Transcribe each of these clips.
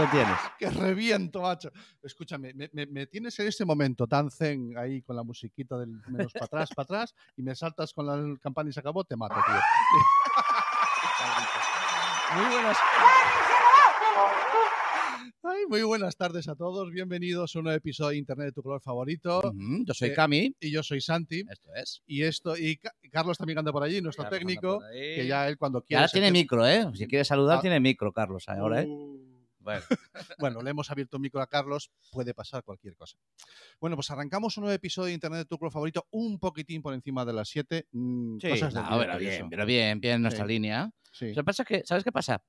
lo tienes. Que reviento, macho. Escúchame, me, me- me tienes en este momento tan zen ahí con la musiquita del menos para atrás, para atrás, y me saltas con la campana y se acabó, te mato, tío. Muy buenas. Ay, muy buenas tardes a todos. Bienvenidos a un nuevo episodio de Internet de tu color favorito. Yo soy Eh, Cami. Y yo soy Santi. Esto es. Y esto, y Ca- Carlos también anda por allí, nuestro Carlos técnico, que ya él cuando quiera. ahora tiene micro, ¿eh? Si quieres saludar, Ah. tiene micro, Carlos, ahora, ¿eh? Uh. Bueno, Bueno, le hemos abierto un micro a Carlos, puede pasar cualquier cosa. Bueno, pues arrancamos un nuevo episodio de Internet de tu color favorito, un poquitín por encima de las 7. sí, cosas no, pero bien, pero bien, bien nuestra Sí. línea. Sí, Lo que pasa es que, ¿sabes qué pasa?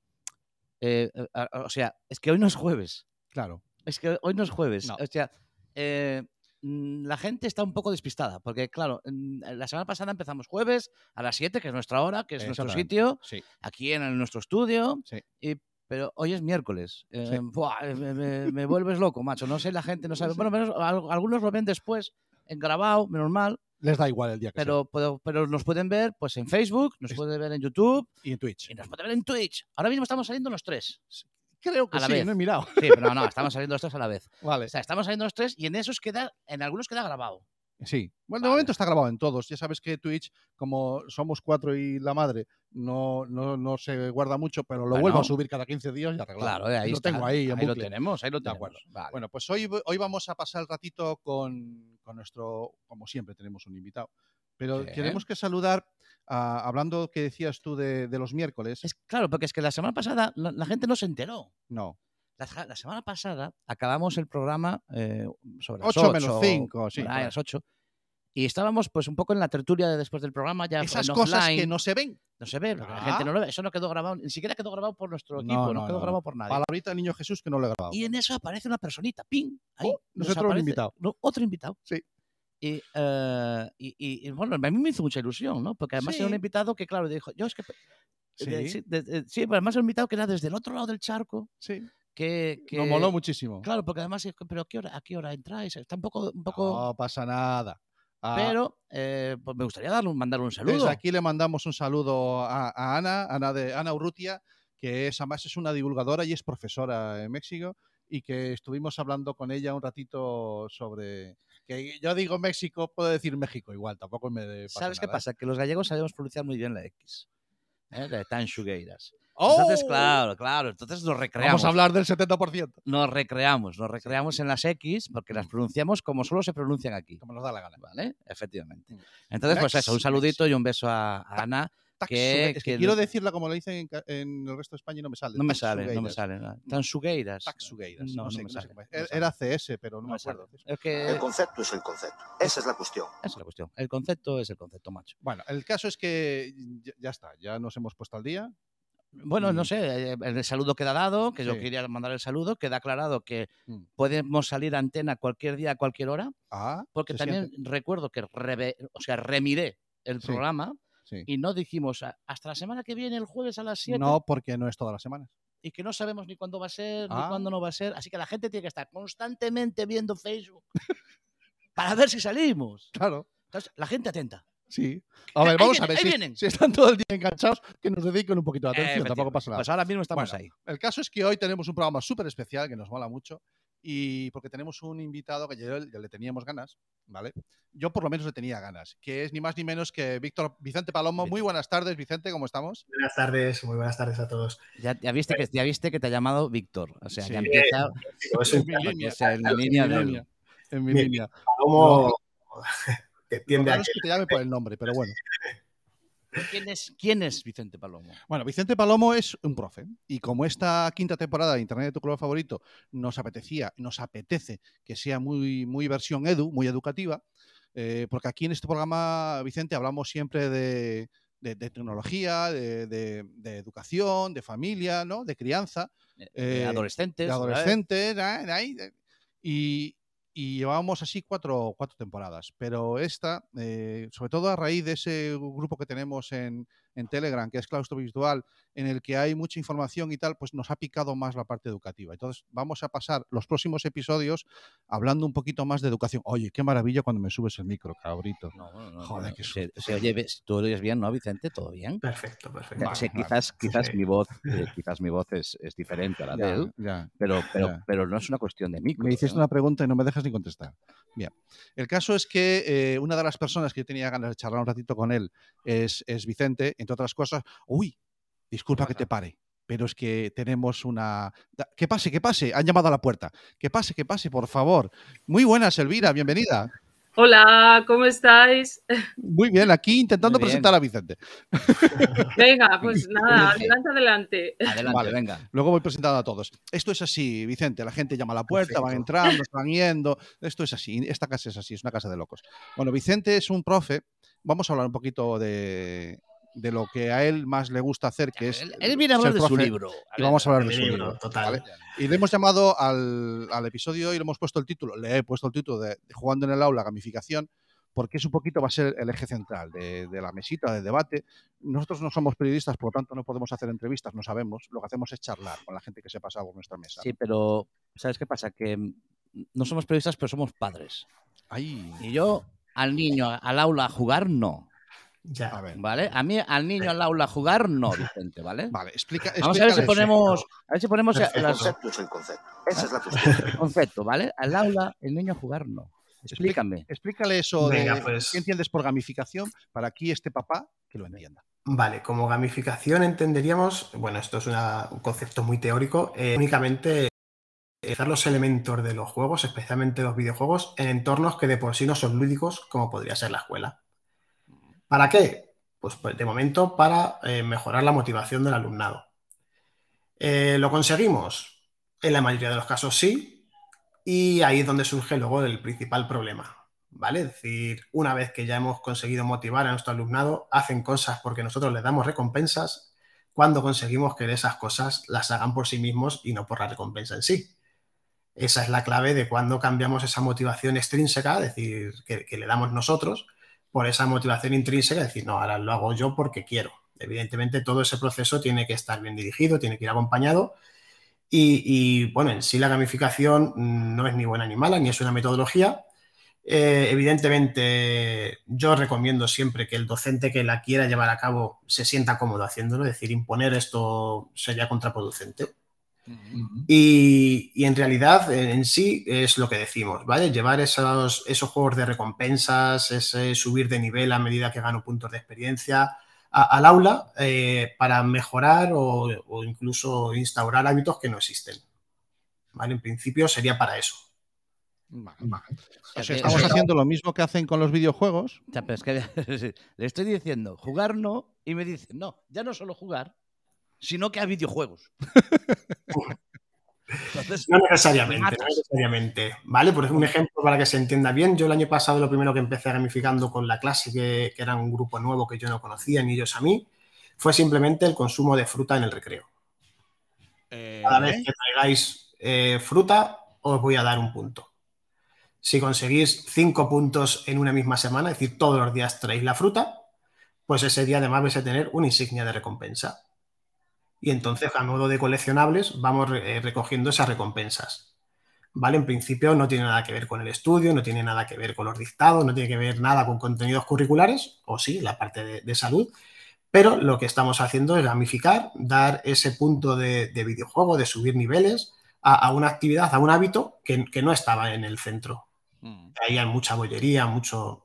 Eh, o sea, es que hoy no es jueves. claro. Es que hoy no es jueves. No. O sea, eh, mm, la gente está un poco despistada, porque claro, mm, la semana pasada empezamos jueves a las 7, que es nuestra hora, que es nuestro sitio, Sí, aquí en el- nuestro estudio, sí. y- pero hoy es miércoles. Eh, Sí. buah, eh, me, me- me vuelves loco, macho. No sé, la gente no sabe. Bueno, menos, al- algunos lo ven después, en grabado, menos mal, Les da igual el día que pero, pero, pero nos pueden ver pues en Facebook, nos pueden ver en YouTube sea. Y en Twitch. y nos pueden ver en Twitch. Ahora mismo estamos saliendo los tres. Creo que a la sí, vez. no he mirado. Sí, pero no, estamos saliendo los tres a la vez. Vale, O sea, estamos saliendo los tres y en esos queda, en algunos queda grabado. Sí. Bueno, de Vale. momento está grabado en todos. Ya sabes que Twitch, como somos cuatro y la madre, no, no, no se guarda mucho, pero lo Bueno. vuelvo a subir cada 15 días y arreglado. Claro, eh, ahí lo está. tengo ahí en lo bucle. tenemos, ahí lo De tenemos. acuerdo. Vale. Bueno, pues hoy, hoy vamos a pasar el ratito con, con nuestro, como siempre tenemos un invitado, pero Sí. tenemos que saludar, a- hablando que decías tú de, de los miércoles, Es claro, porque es que la semana pasada la, la gente no se enteró. no, La, la semana pasada acabamos el programa eh, sobre las 8 8 menos 5, sí. ahí. las 8. Y estábamos pues un poco en la tertulia de después del programa, ya Esas cosas que no se ven. no se ve, porque la Ah. gente no lo ve. Eso no quedó grabado, ni siquiera quedó grabado por nuestro No, equipo, no, no, quedó no, grabado por nadie. Palabrita Niño Jesús que no lo he grabado. Y en eso aparece una personita, ping, ahí. Oh, nos nosotros un invitado. no, otro invitado. Sí. Y, eh, y, y- y, bueno, a mí me hizo mucha ilusión, ¿no? Porque además era un Sí. invitado que, claro, dijo, yo es que... Sí, de- sí, de- de- sí, pero además era un invitado que era desde el otro lado del charco, sí. Que... que Nos moló muchísimo. Claro, porque además, pero ¿a qué hora, a qué hora entráis? Está un poco... Un poco No pasa nada. Ah, pero eh, pues me gustaría darle mandarle un saludo. Desde aquí le mandamos un saludo a, a Ana, Ana de Ana Urrutia, que es, además es una divulgadora y es profesora en México y que estuvimos hablando con ella un ratito sobre que yo digo México, puedo decir México igual, tampoco me pasa ¿Sabes qué nada, ¿eh? pasa? Que los gallegos sabemos pronunciar muy bien la X. ¿eh? De Tanxugueiras. ¡Oh! Entonces, claro, claro. Entonces nos recreamos. Vamos a hablar del 70%, Nos recreamos, nos recreamos en las X porque las Mm. pronunciamos como solo se pronuncian aquí. como nos da la gana. ¿Vale? Efectivamente. Mm. Entonces, pues eso, un saludito y un beso a, a Ana. Que- es que, que quiero decirla como lo dicen en, el resto de España y no me sale. No me sale, no me sale. nada. Tanxugueiras. Taxugueiras, No, no, no sé, me no sé sale, cómo es. no me Era CS, pero no, No me acuerdo. Es que El concepto es el concepto. Esa es la cuestión. esa es la cuestión. El concepto es el concepto, macho. Bueno, el caso es que ya, ya está, ya nos hemos puesto al día. Bueno, no Mm. sé, eh, el saludo queda dado, que yo quería mandar el saludo, queda aclarado que Mm. podemos salir a antena cualquier día, a cualquier hora, Ah, porque también siente. recuerdo que reve- o sea, remiré el Sí. programa Sí. y no dijimos "A- hasta la semana que viene, el jueves a las 7, No, porque no es todas las semanas. y que no sabemos ni cuándo va a ser, ni Ah. cuándo no va a ser, así que la gente tiene que estar constantemente viendo Facebook para ver si salimos. Claro, Entonces, la gente atenta. Sí. A ver, vamos a ver ahí si, vienen. si están todo el día enganchados, que nos dediquen un poquito de atención, tampoco pasa nada. Pues ahora mismo estamos Bueno, ahí. El caso es que hoy tenemos un programa súper especial que nos mola mucho y porque tenemos un invitado que ya, ya le teníamos ganas, ¿vale? Yo por lo menos le tenía ganas, que es ni más ni menos que Víctor Vicente Palomo. Muy buenas tardes, Vicente, ¿cómo estamos? Buenas tardes, muy buenas tardes a todos. Ya, ya viste que, ya viste que te ha llamado Víctor. O sea, Sí. ya empieza. Es línea, es en la en línea mi línea, en mi línea. como que tiende a es que te llame por el nombre, pero bueno. ¿Quién es, ¿Quién es Vicente Palomo? Bueno, Vicente Palomo es un profe y como esta quinta temporada de Internet de tu color favorito nos apetecía, nos apetece que sea muy, muy versión edu, muy educativa, eh, porque aquí en este programa, Vicente, hablamos siempre de, de- de tecnología, de, de- de educación, de familia, ¿no? de crianza, De Eh, adolescentes. de adolescentes, ahí, de- y, y llevábamos así cuatro, cuatro temporadas. Pero esta, eh, sobre todo a raíz de ese grupo que tenemos en, en Telegram, que es Claustro Virtual, en el que hay mucha información y tal, pues nos ha picado más la parte educativa. Entonces, vamos a pasar los próximos episodios hablando un poquito más de educación. Oye, qué maravilla cuando me subes el micro, cabrito. No, no, no, Joder, no, qué se, se oye, ves- tú oyes bien, ¿no, Vicente? ¿Todo bien? Perfecto, perfecto. Vale, vale. quizás quizás Sí. mi voz eh, quizás mi voz es, es diferente a la de Ya, él, ya. pero, pero, ya. pero no es una cuestión de micro. Me hiciste ¿eh? una pregunta y no me dejas ni contestar. Bien. El caso es que eh, una de las personas que yo tenía ganas de charlar un ratito con él es, es Vicente, entre otras cosas. Uy, disculpa que te pare, pero es que tenemos una. Que pase, que pase. Han llamado a la puerta. Que pase, que pase, por favor. Muy buenas, Elvira, bienvenida. Hola, ¿cómo estáis? Muy bien, aquí intentando bien. presentar a Vicente. Venga, pues nada, adelante, adelante. Adelante, Vale. venga. Luego voy presentando a todos. Esto es así, Vicente. La gente llama a la puerta, van entrando, se van yendo. Esto es así. Esta casa es así, es una casa de locos. Bueno, Vicente es un profe. Vamos a hablar un poquito de, de lo que a él más le gusta hacer, que es. Él, él viene a hablar de su libro. Y vamos a hablar de su libro, libro. total. ¿vale? Y le hemos llamado al, al episodio y le hemos puesto el título. Le he puesto el título de, de Jugando en el aula, gamificación, porque es un poquito, va a ser el eje central de, de la mesita, del debate. Nosotros no somos periodistas, por lo tanto no podemos hacer entrevistas, no sabemos. Lo que hacemos es charlar con la gente que se pasa por nuestra mesa. Sí, pero ¿sabes qué pasa? Que mm, no somos periodistas, pero somos padres. Ay, Y yo al niño al aula a jugar, no. Ya. a ver. ¿Vale? A mí al niño al aula a jugar, no, Vicente, ¿vale? Vale, explica. Vamos a ver si explícale- ponemos, a ver si ponemos. El las- concepto es el concepto. Esa es la cuestión. el concepto, ¿vale? Al aula, el niño a jugar, no. Explícame. Explícale eso Venga, de pues. qué entiendes por gamificación para aquí este papá que lo entienda. Vale, como gamificación entenderíamos, bueno, esto es una- un concepto muy teórico, eh, únicamente utilizar los elementos de los juegos, especialmente los videojuegos, en entornos que de por sí no son lúdicos, como podría ser la escuela. ¿Para qué? Pues, pues, de momento para eh, mejorar la motivación del alumnado. Eh, ¿Lo conseguimos? En la mayoría de los casos sí, y ahí es donde surge luego el principal problema. ¿Vale? Es decir, una vez que ya hemos conseguido motivar a nuestro alumnado, hacen cosas porque nosotros les damos recompensas cuando conseguimos que esas cosas las hagan por sí mismos y no por la recompensa en sí. Esa es la clave de cuando cambiamos esa motivación extrínseca, es decir, que, que le damos nosotros, por esa motivación intrínseca, decir, no, ahora lo hago yo porque quiero. Evidentemente, todo ese proceso tiene que estar bien dirigido, tiene que ir acompañado. Y, y, bueno, en sí la gamificación mm, no es ni buena ni mala, ni es una metodología. Eh, evidentemente, yo recomiendo siempre que el docente que la quiera llevar a cabo se sienta cómodo haciéndolo, es decir, imponer esto sería contraproducente. Y, y en realidad, en, en sí, es lo que decimos, ¿vale? Llevar esos, esos juegos de recompensas, ese subir de nivel a medida que gano puntos de experiencia a- al aula eh, para mejorar o, o incluso instaurar hábitos que no existen. ¿Vale? En principio sería para eso. Vale. Vale. O sea, Eh, estamos eh, haciendo lo mismo que hacen con los videojuegos. O sea, pero es que le estoy diciendo jugar no y me dice no, ya no solo jugar, sino que a videojuegos. Entonces, No necesariamente, no necesariamente. ¿Vale? Por un ejemplo, para que se entienda bien, yo el año pasado lo primero que empecé gamificando con la clase, que, que era un grupo nuevo que yo no conocía, ni ellos a mí, fue simplemente el consumo de fruta en el recreo. Cada vez que traigáis eh, fruta, os voy a dar un punto. Si conseguís cinco puntos en una misma semana, es decir, todos los días traéis la fruta, pues ese día además vais a tener una insignia de recompensa. Y entonces, a modo de coleccionables, vamos eh, recogiendo esas recompensas. ¿Vale? En principio no tiene nada que ver con el estudio, no tiene nada que ver con los dictados, no tiene que ver nada con contenidos curriculares, o sí, la parte de, de salud, pero lo que estamos haciendo es gamificar, dar ese punto de, de videojuego, de subir niveles a, a una actividad, a un hábito que, que no estaba en el centro. Ahí hay mucha bollería, mucho...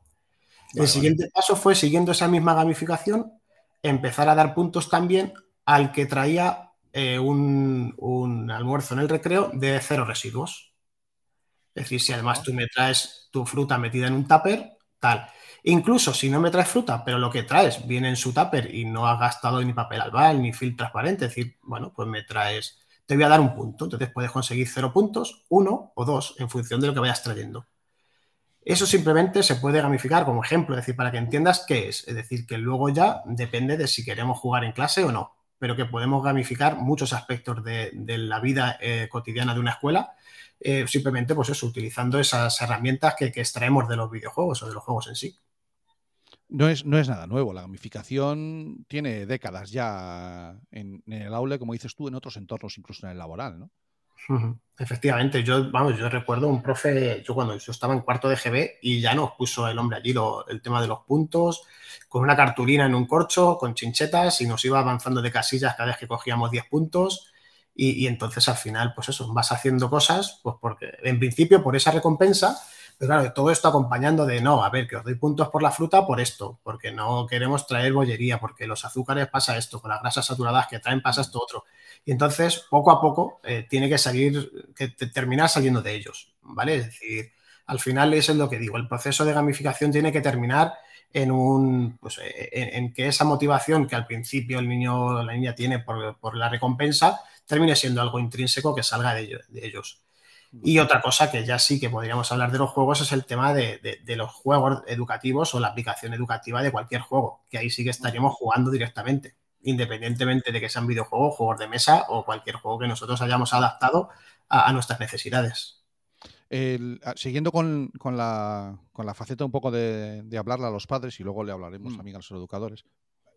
Vale, el siguiente paso fue, siguiendo esa misma gamificación, empezar a dar puntos también al que traía eh, un, un almuerzo en el recreo de cero residuos. Es decir, si además tú me traes tu fruta metida en un tupper, tal. Incluso si no me traes fruta, pero lo que traes viene en su tupper y no has gastado ni papel albal ni film transparente, es decir, bueno, pues me traes, te voy a dar un punto. Entonces puedes conseguir cero puntos, uno o dos, en función de lo que vayas trayendo. Eso simplemente se puede gamificar como ejemplo, es decir, para que entiendas qué es. Es decir, que luego ya depende de si queremos jugar en clase o no. Pero que podemos gamificar muchos aspectos de, la vida eh, cotidiana de una escuela, eh, simplemente pues eso, utilizando esas herramientas que, que, extraemos de los videojuegos o de los juegos en sí. No es, no es nada nuevo, la gamificación tiene décadas ya en, en el aula, como dices tú, en otros entornos, incluso en el laboral, ¿no? Efectivamente, yo, vamos, yo recuerdo un profe, yo cuando yo estaba en cuarto de GB y ya nos puso el hombre allí lo, el tema de los puntos, con una cartulina en un corcho, con chinchetas y nos iba avanzando de casillas cada vez que cogíamos 10 puntos y, y entonces al final, pues eso, vas haciendo cosas, pues porque en principio por esa recompensa, pero claro, todo esto acompañando de no, a ver, que os doy puntos por la fruta por esto, porque no queremos traer bollería, porque los azúcares pasa esto, con las grasas saturadas que traen pasa esto otro. Y entonces, poco a poco, eh, tiene que salir, que terminar saliendo de ellos, ¿vale? Es decir, al final eso es lo que digo, el proceso de gamificación tiene que terminar en un, pues, en, en que esa motivación que al principio el niño o la niña tiene por, por, la recompensa termine siendo algo intrínseco que salga de. De ellos. Y otra cosa que ya sí que podríamos hablar de los juegos es el tema de, de, de, los juegos educativos o la aplicación educativa de cualquier juego, que ahí sí que estaríamos jugando directamente, independientemente de que sean videojuegos, juegos de mesa o cualquier juego que nosotros hayamos adaptado a, a nuestras necesidades. El, siguiendo con, con, la, con, la, faceta un poco de, de, hablarle a los padres y luego le hablaremos mm. también a los educadores,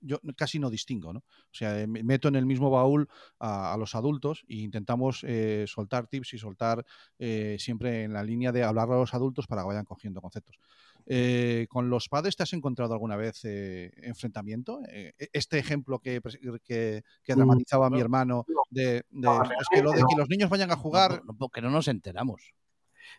yo casi no distingo, ¿no? O sea, me meto en el mismo baúl a, a los adultos e intentamos eh, soltar tips y soltar eh, siempre en la línea de hablar a los adultos para que vayan cogiendo conceptos. Eh, ¿Con los padres te has encontrado alguna vez eh, enfrentamiento? Eh, este ejemplo que, que, que dramatizaba no, mi hermano de, de no, es que lo de que los niños vayan a jugar... No, porque no nos enteramos.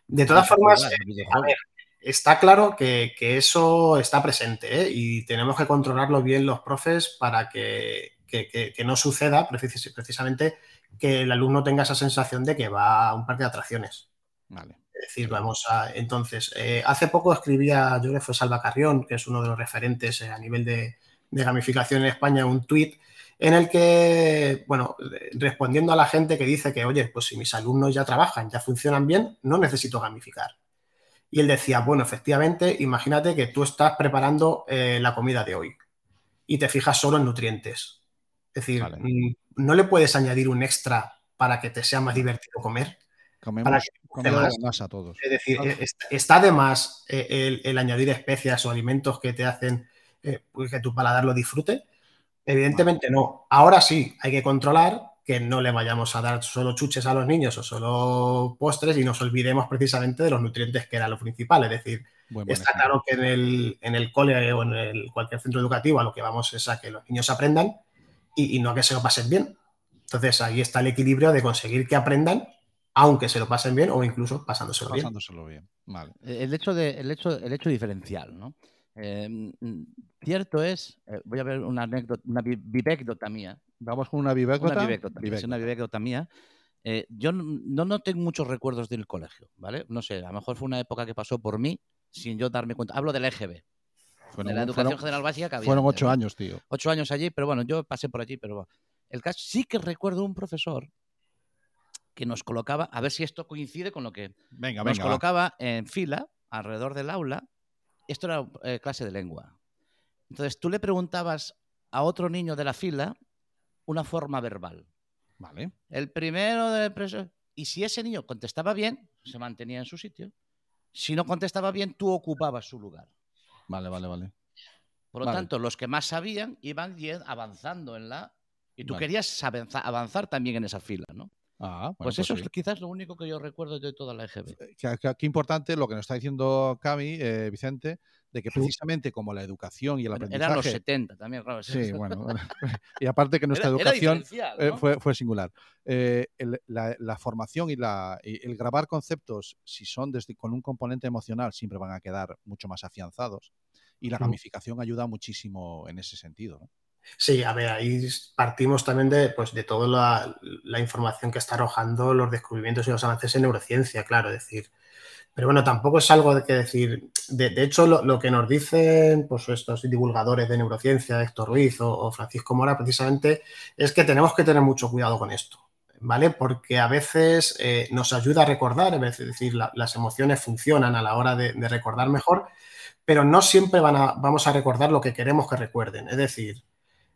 De todas formas, a ver, está claro que, que eso está presente ¿eh? y tenemos que controlarlo bien los profes para que, que, que, no suceda precisamente que el alumno tenga esa sensación de que va a un parque de atracciones. Vale. Es decir, vamos a. Entonces, eh, hace poco escribía, yo creo que fue Salva Carrión, que es uno de los referentes eh, a nivel de, de, gamificación en España, un tuit en el que, bueno, respondiendo a la gente que dice que, oye, pues si mis alumnos ya trabajan, ya funcionan bien, no necesito gamificar. Y él decía, bueno, efectivamente, imagínate que tú estás preparando eh, la comida de hoy y te fijas solo en nutrientes. Es decir, vale. Mm, no le puedes añadir un extra para que te sea más divertido comer. Comemos, para que comemos más a todos. Es decir, claro. está de más eh, el, el, añadir especias o alimentos que te hacen eh, que tu paladar lo disfrute. Evidentemente vale. no. Ahora sí, hay que controlar que no le vayamos a dar solo chuches a los niños o solo postres y nos olvidemos precisamente de los nutrientes que era lo principal. Es decir, buen, está claro que en el, en el cole o en el, cualquier centro educativo a lo que vamos es a que los niños aprendan y, y no a que se lo pasen bien. Entonces ahí está el equilibrio de conseguir que aprendan aunque se lo pasen bien o incluso pasándoselo, pasándoselo bien. bien. Vale. El, hecho de, el, hecho, el hecho diferencial, ¿no? Eh, cierto es, eh, voy a ver una anécdota, una vivécdota mía. Vamos con una vivécdota. Una vivécdota, vivécdota. una vivécdota mía. Eh, yo no, no tengo muchos recuerdos del colegio, ¿vale? No sé, a lo mejor fue una época que pasó por mí sin yo darme cuenta. Hablo del EGB. Fueron, de la educación fueron, general básica que había. Fueron ocho años, tío. Ocho años allí, pero bueno, yo pasé por allí, pero el caso sí que recuerdo un profesor que nos colocaba, a ver si esto coincide con lo que venga, nos venga, colocaba va. en fila alrededor del aula. Esto era eh, clase de lengua. Entonces tú le preguntabas a otro niño de la fila una forma verbal. Vale. El primero de preso. Y si ese niño contestaba bien, se mantenía en su sitio. Si no contestaba bien, tú ocupabas su lugar. Vale, vale, vale. Por lo vale. tanto, los que más sabían iban avanzando en la. Y tú vale. querías avanzar también en esa fila, ¿no? Ah, bueno, pues, pues, eso sí. es quizás lo único que yo recuerdo de toda la EGB. Qué, qué, qué importante lo que nos está diciendo Cami, eh, Vicente, de que precisamente como la educación y el aprendizaje... Eran los 70 también, claro. Sí, bueno. y aparte que nuestra era, educación era eh, ¿no? fue, fue, singular. Eh, el, la, la, formación y, la, y, el grabar conceptos, si son desde, con un componente emocional, siempre van a quedar mucho más afianzados. Y la gamificación ayuda muchísimo en ese sentido, ¿no? Sí, a ver, ahí partimos también de, pues, de toda la, información que está arrojando los descubrimientos y los avances en neurociencia, claro, es decir. Pero bueno, tampoco es algo de que decir. De, hecho, lo, que nos dicen pues, estos divulgadores de neurociencia, Héctor Ruiz o, Francisco Mora, precisamente, es que tenemos que tener mucho cuidado con esto. ¿Vale? Porque a veces eh, nos ayuda a recordar, es decir, la, las emociones funcionan a la hora de, de recordar mejor, pero no siempre van a, vamos a recordar lo que queremos que recuerden. Es decir,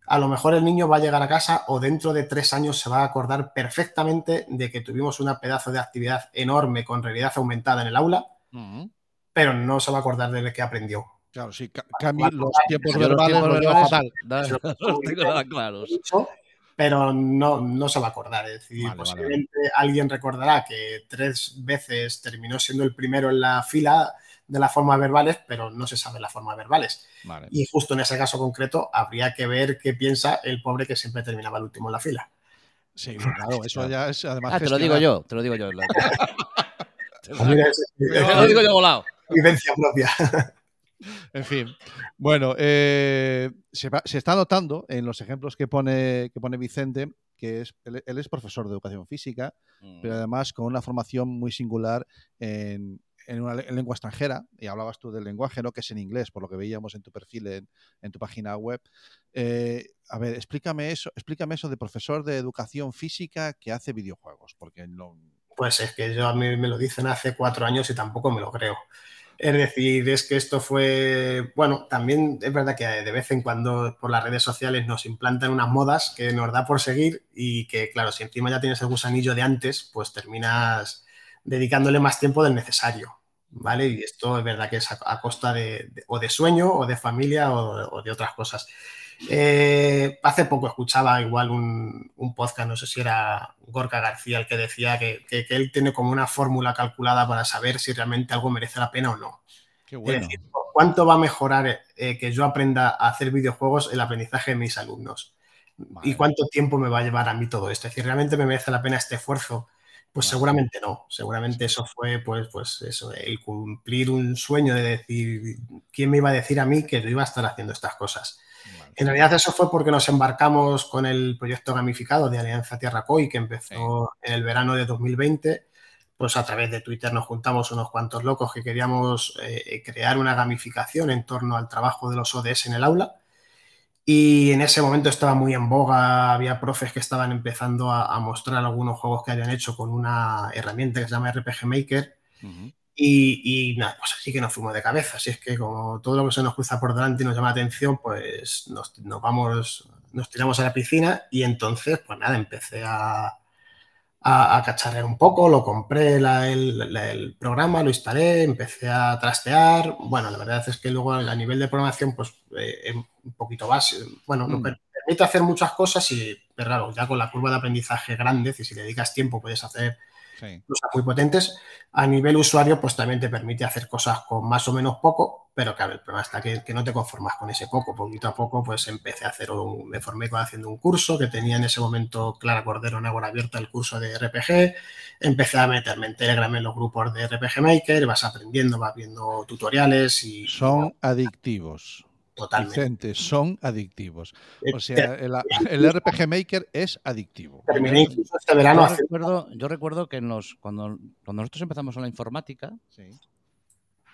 a lo mejor el niño va a llegar a casa o dentro de tres años se va a acordar perfectamente de que tuvimos una pedazo de actividad enorme con realidad aumentada en el aula, pero no se va a acordar de qué aprendió. Claro, sí, los tiempos los tiempos fatal. Claros. pero no, no se va a acordar. Es decir, Vale, alguien recordará que tres veces terminó siendo el primero en la fila de las formas verbales, pero no se sabe las formas verbales. Vale. Y justo en ese caso concreto habría que ver qué piensa el pobre que siempre terminaba el último en la fila. Sí, claro, eso ya es además. Ah, te lo digo yo, te lo digo yo. Te Mira, es- lo digo yo volado. vivencia propia. En fin. Bueno, eh, se, va- se está notando en los ejemplos que pone, que pone Vicente que es, él, él es profesor de educación física, pero además con una formación muy singular en, en una en lengua extranjera. Y hablabas tú del lenguaje, ¿no? Que es en inglés, por lo que veíamos en tu perfil en, en tu página web. Eh, a ver, explícame eso, explícame eso de profesor de educación física que hace videojuegos, porque no. Pues es que yo a mí me lo dicen hace cuatro años y tampoco me lo creo. Es decir, es que esto fue, bueno, también es verdad que de vez en cuando por las redes sociales nos implantan unas modas que nos da por seguir y que, claro, si encima ya tienes el gusanillo de antes, pues terminas dedicándole más tiempo del necesario, ¿vale? Y esto es verdad que es a, a costa de, de- o de sueño o de familia o, o de otras cosas. Eh, hace poco escuchaba igual un, un podcast, no sé si era Gorka García el que decía que, que- que él tiene como una fórmula calculada para saber si realmente algo merece la pena o no. Qué Es bueno. decir, ¿cuánto va a mejorar eh, que yo aprenda a hacer videojuegos el aprendizaje de mis alumnos? Vale. ¿Y cuánto tiempo me va a llevar a mí todo esto? Es decir, ¿realmente me merece la pena este esfuerzo? Pues seguramente no. Seguramente eso fue, pues, pues eso, el cumplir un sueño de decir, ¿quién me iba a decir a mí que yo iba a estar haciendo estas cosas? Vale. En realidad eso fue porque nos embarcamos con el proyecto gamificado de Alianza Tierra COI que empezó en el verano de 2020. Pues a través de Twitter nos juntamos unos cuantos locos que queríamos eh, crear una gamificación en torno al trabajo de los ODS en el aula. Y en ese momento estaba muy en boga, había profes que estaban empezando a, a mostrar algunos juegos que habían hecho con una herramienta que se llama RPG Maker. Ujú. Y, y nada, pues así que nos fuimos de cabeza. Así es que como todo lo que se nos cruza por delante y nos llama la atención, pues nos, nos vamos, nos tiramos a la piscina y entonces, pues nada, empecé a, a, a cacharrear un poco, lo compré la- el, la- el programa, lo instalé, empecé a trastear. Bueno, la verdad es que luego a nivel de programación, pues eh, es un poquito básico. Bueno, nos Mm. per- permite hacer muchas cosas y, pero claro, ya con la curva de aprendizaje grande, si si le dedicas tiempo puedes hacer Sí. cosas muy potentes. A nivel usuario, pues también te permite hacer cosas con más o menos poco, pero claro, el problema está que, que no te conformas con ese poco. Poquito a poco, pues empecé a hacer un, me formé haciendo un curso que tenía en ese momento Clara Cordero en Agora Abierta, el curso de RPG. Empecé a meterme en Telegram en los grupos de RPG Maker, vas aprendiendo, vas viendo tutoriales y Son adictivos. Totalmente. Vicente, son adictivos. O Eh, sea, el, el RPG Maker es adictivo. Terminé incluso este verano Yo haciendo recuerdo, yo recuerdo que en los, cuando, cuando nosotros empezamos en la informática, Sí,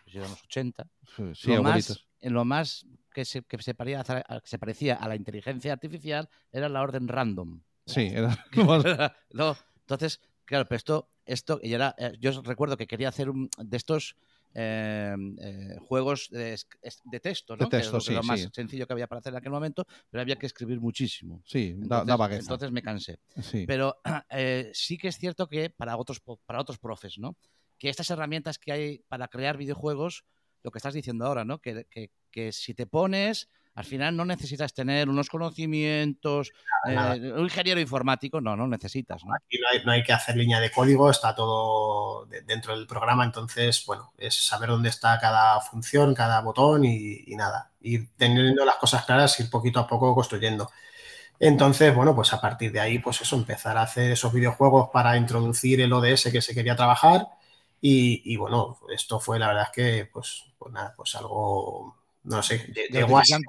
pues eran los 80, sí, lo, más, lo más que se, que se parecía, a- que se parecía a la inteligencia artificial era la orden random. Sí, era- no, entonces, claro, pero esto, esto y era, eh, yo recuerdo que quería hacer un de estos eh, eh, juegos de, texto, ¿no? De Que es lo, más sí. sencillo que había para hacer en aquel momento, pero había que escribir muchísimo. sí, Entonces, da entonces me cansé. sí. Pero eh, sí que es cierto que para otros, para otros profes, ¿no? Que estas herramientas que hay para crear videojuegos, lo que estás diciendo ahora, ¿no? Que, que- que si te pones, al final no necesitas tener unos conocimientos, Nada, eh, un ingeniero informático, no, no necesitas, ¿no? Aquí no hay, no hay que hacer línea de código, está todo de- dentro del programa, entonces, bueno, es saber dónde está cada función, cada botón y, y nada. Ir teniendo las cosas claras, ir poquito a poco construyendo. Entonces, bueno, pues a partir de ahí, pues eso, empezar a hacer esos videojuegos para introducir el ODS que se quería trabajar. Y, y, bueno, esto fue la verdad es que, pues, pues nada, pues algo, no sé, lle- llegó así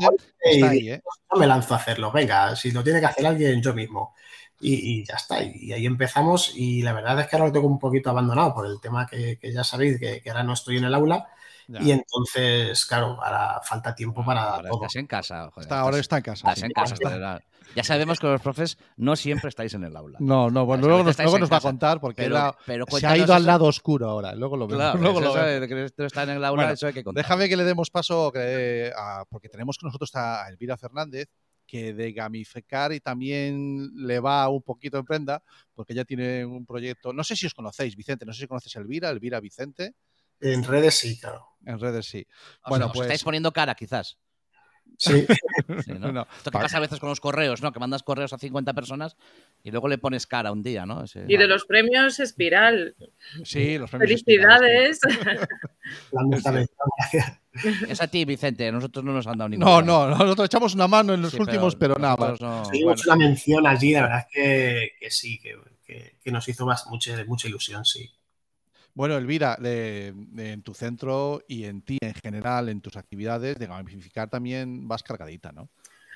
y ahí, ¿eh? no me lanzo a hacerlo. Venga, si lo tiene que hacer alguien, yo mismo. Y, y ya está. Y ahí empezamos. Y la verdad es que ahora lo tengo un poquito abandonado por el tema que, que ya sabéis, que, que ahora no estoy en el aula. Ya. Y entonces, claro, ahora falta tiempo para Ahora todo. estás en casa. joder, Está- ahora está en casa. estás sí. en casa. Ya sabemos que los profes no siempre estáis en el aula. No, no, bueno, luego nos, luego va a contar porque Pero, pero se ha ido al lado oscuro ahora. Luego lo vemos. Claro, luego lo vemos. de que está en el aula, Bueno, eso hay que contar. Déjame que le demos paso que- a- porque tenemos con nosotros a Elvira Fernández, que de gamificar y también le va un poquito en prenda, porque ella tiene un proyecto, no sé si os conocéis, Vicente, no sé si conoces a Elvira, Elvira Vicente, En redes sí, claro. En redes sí. O Bueno, sea, os pues- estáis poniendo cara, quizás. Sí, Sí, ¿no? No, Esto que vale. pasa a veces con los correos, ¿no? Que mandas correos a 50 personas y luego le pones cara un día, ¿no? Ese- Y de los premios Espiral. Sí, los premios Felicidades. gracias. Es a ti, Vicente. Nosotros no nos han dado sí. ningún No, no, nosotros echamos una mano en los Sí, últimos, pero, nada. no- Tuvimos una mención allí, la verdad es que, que sí, que, que- que nos hizo más, mucha, mucha ilusión, sí. Bueno, Elvira, en tu centro y en ti en general, en tus actividades, de gamificar también vas cargadita, ¿no?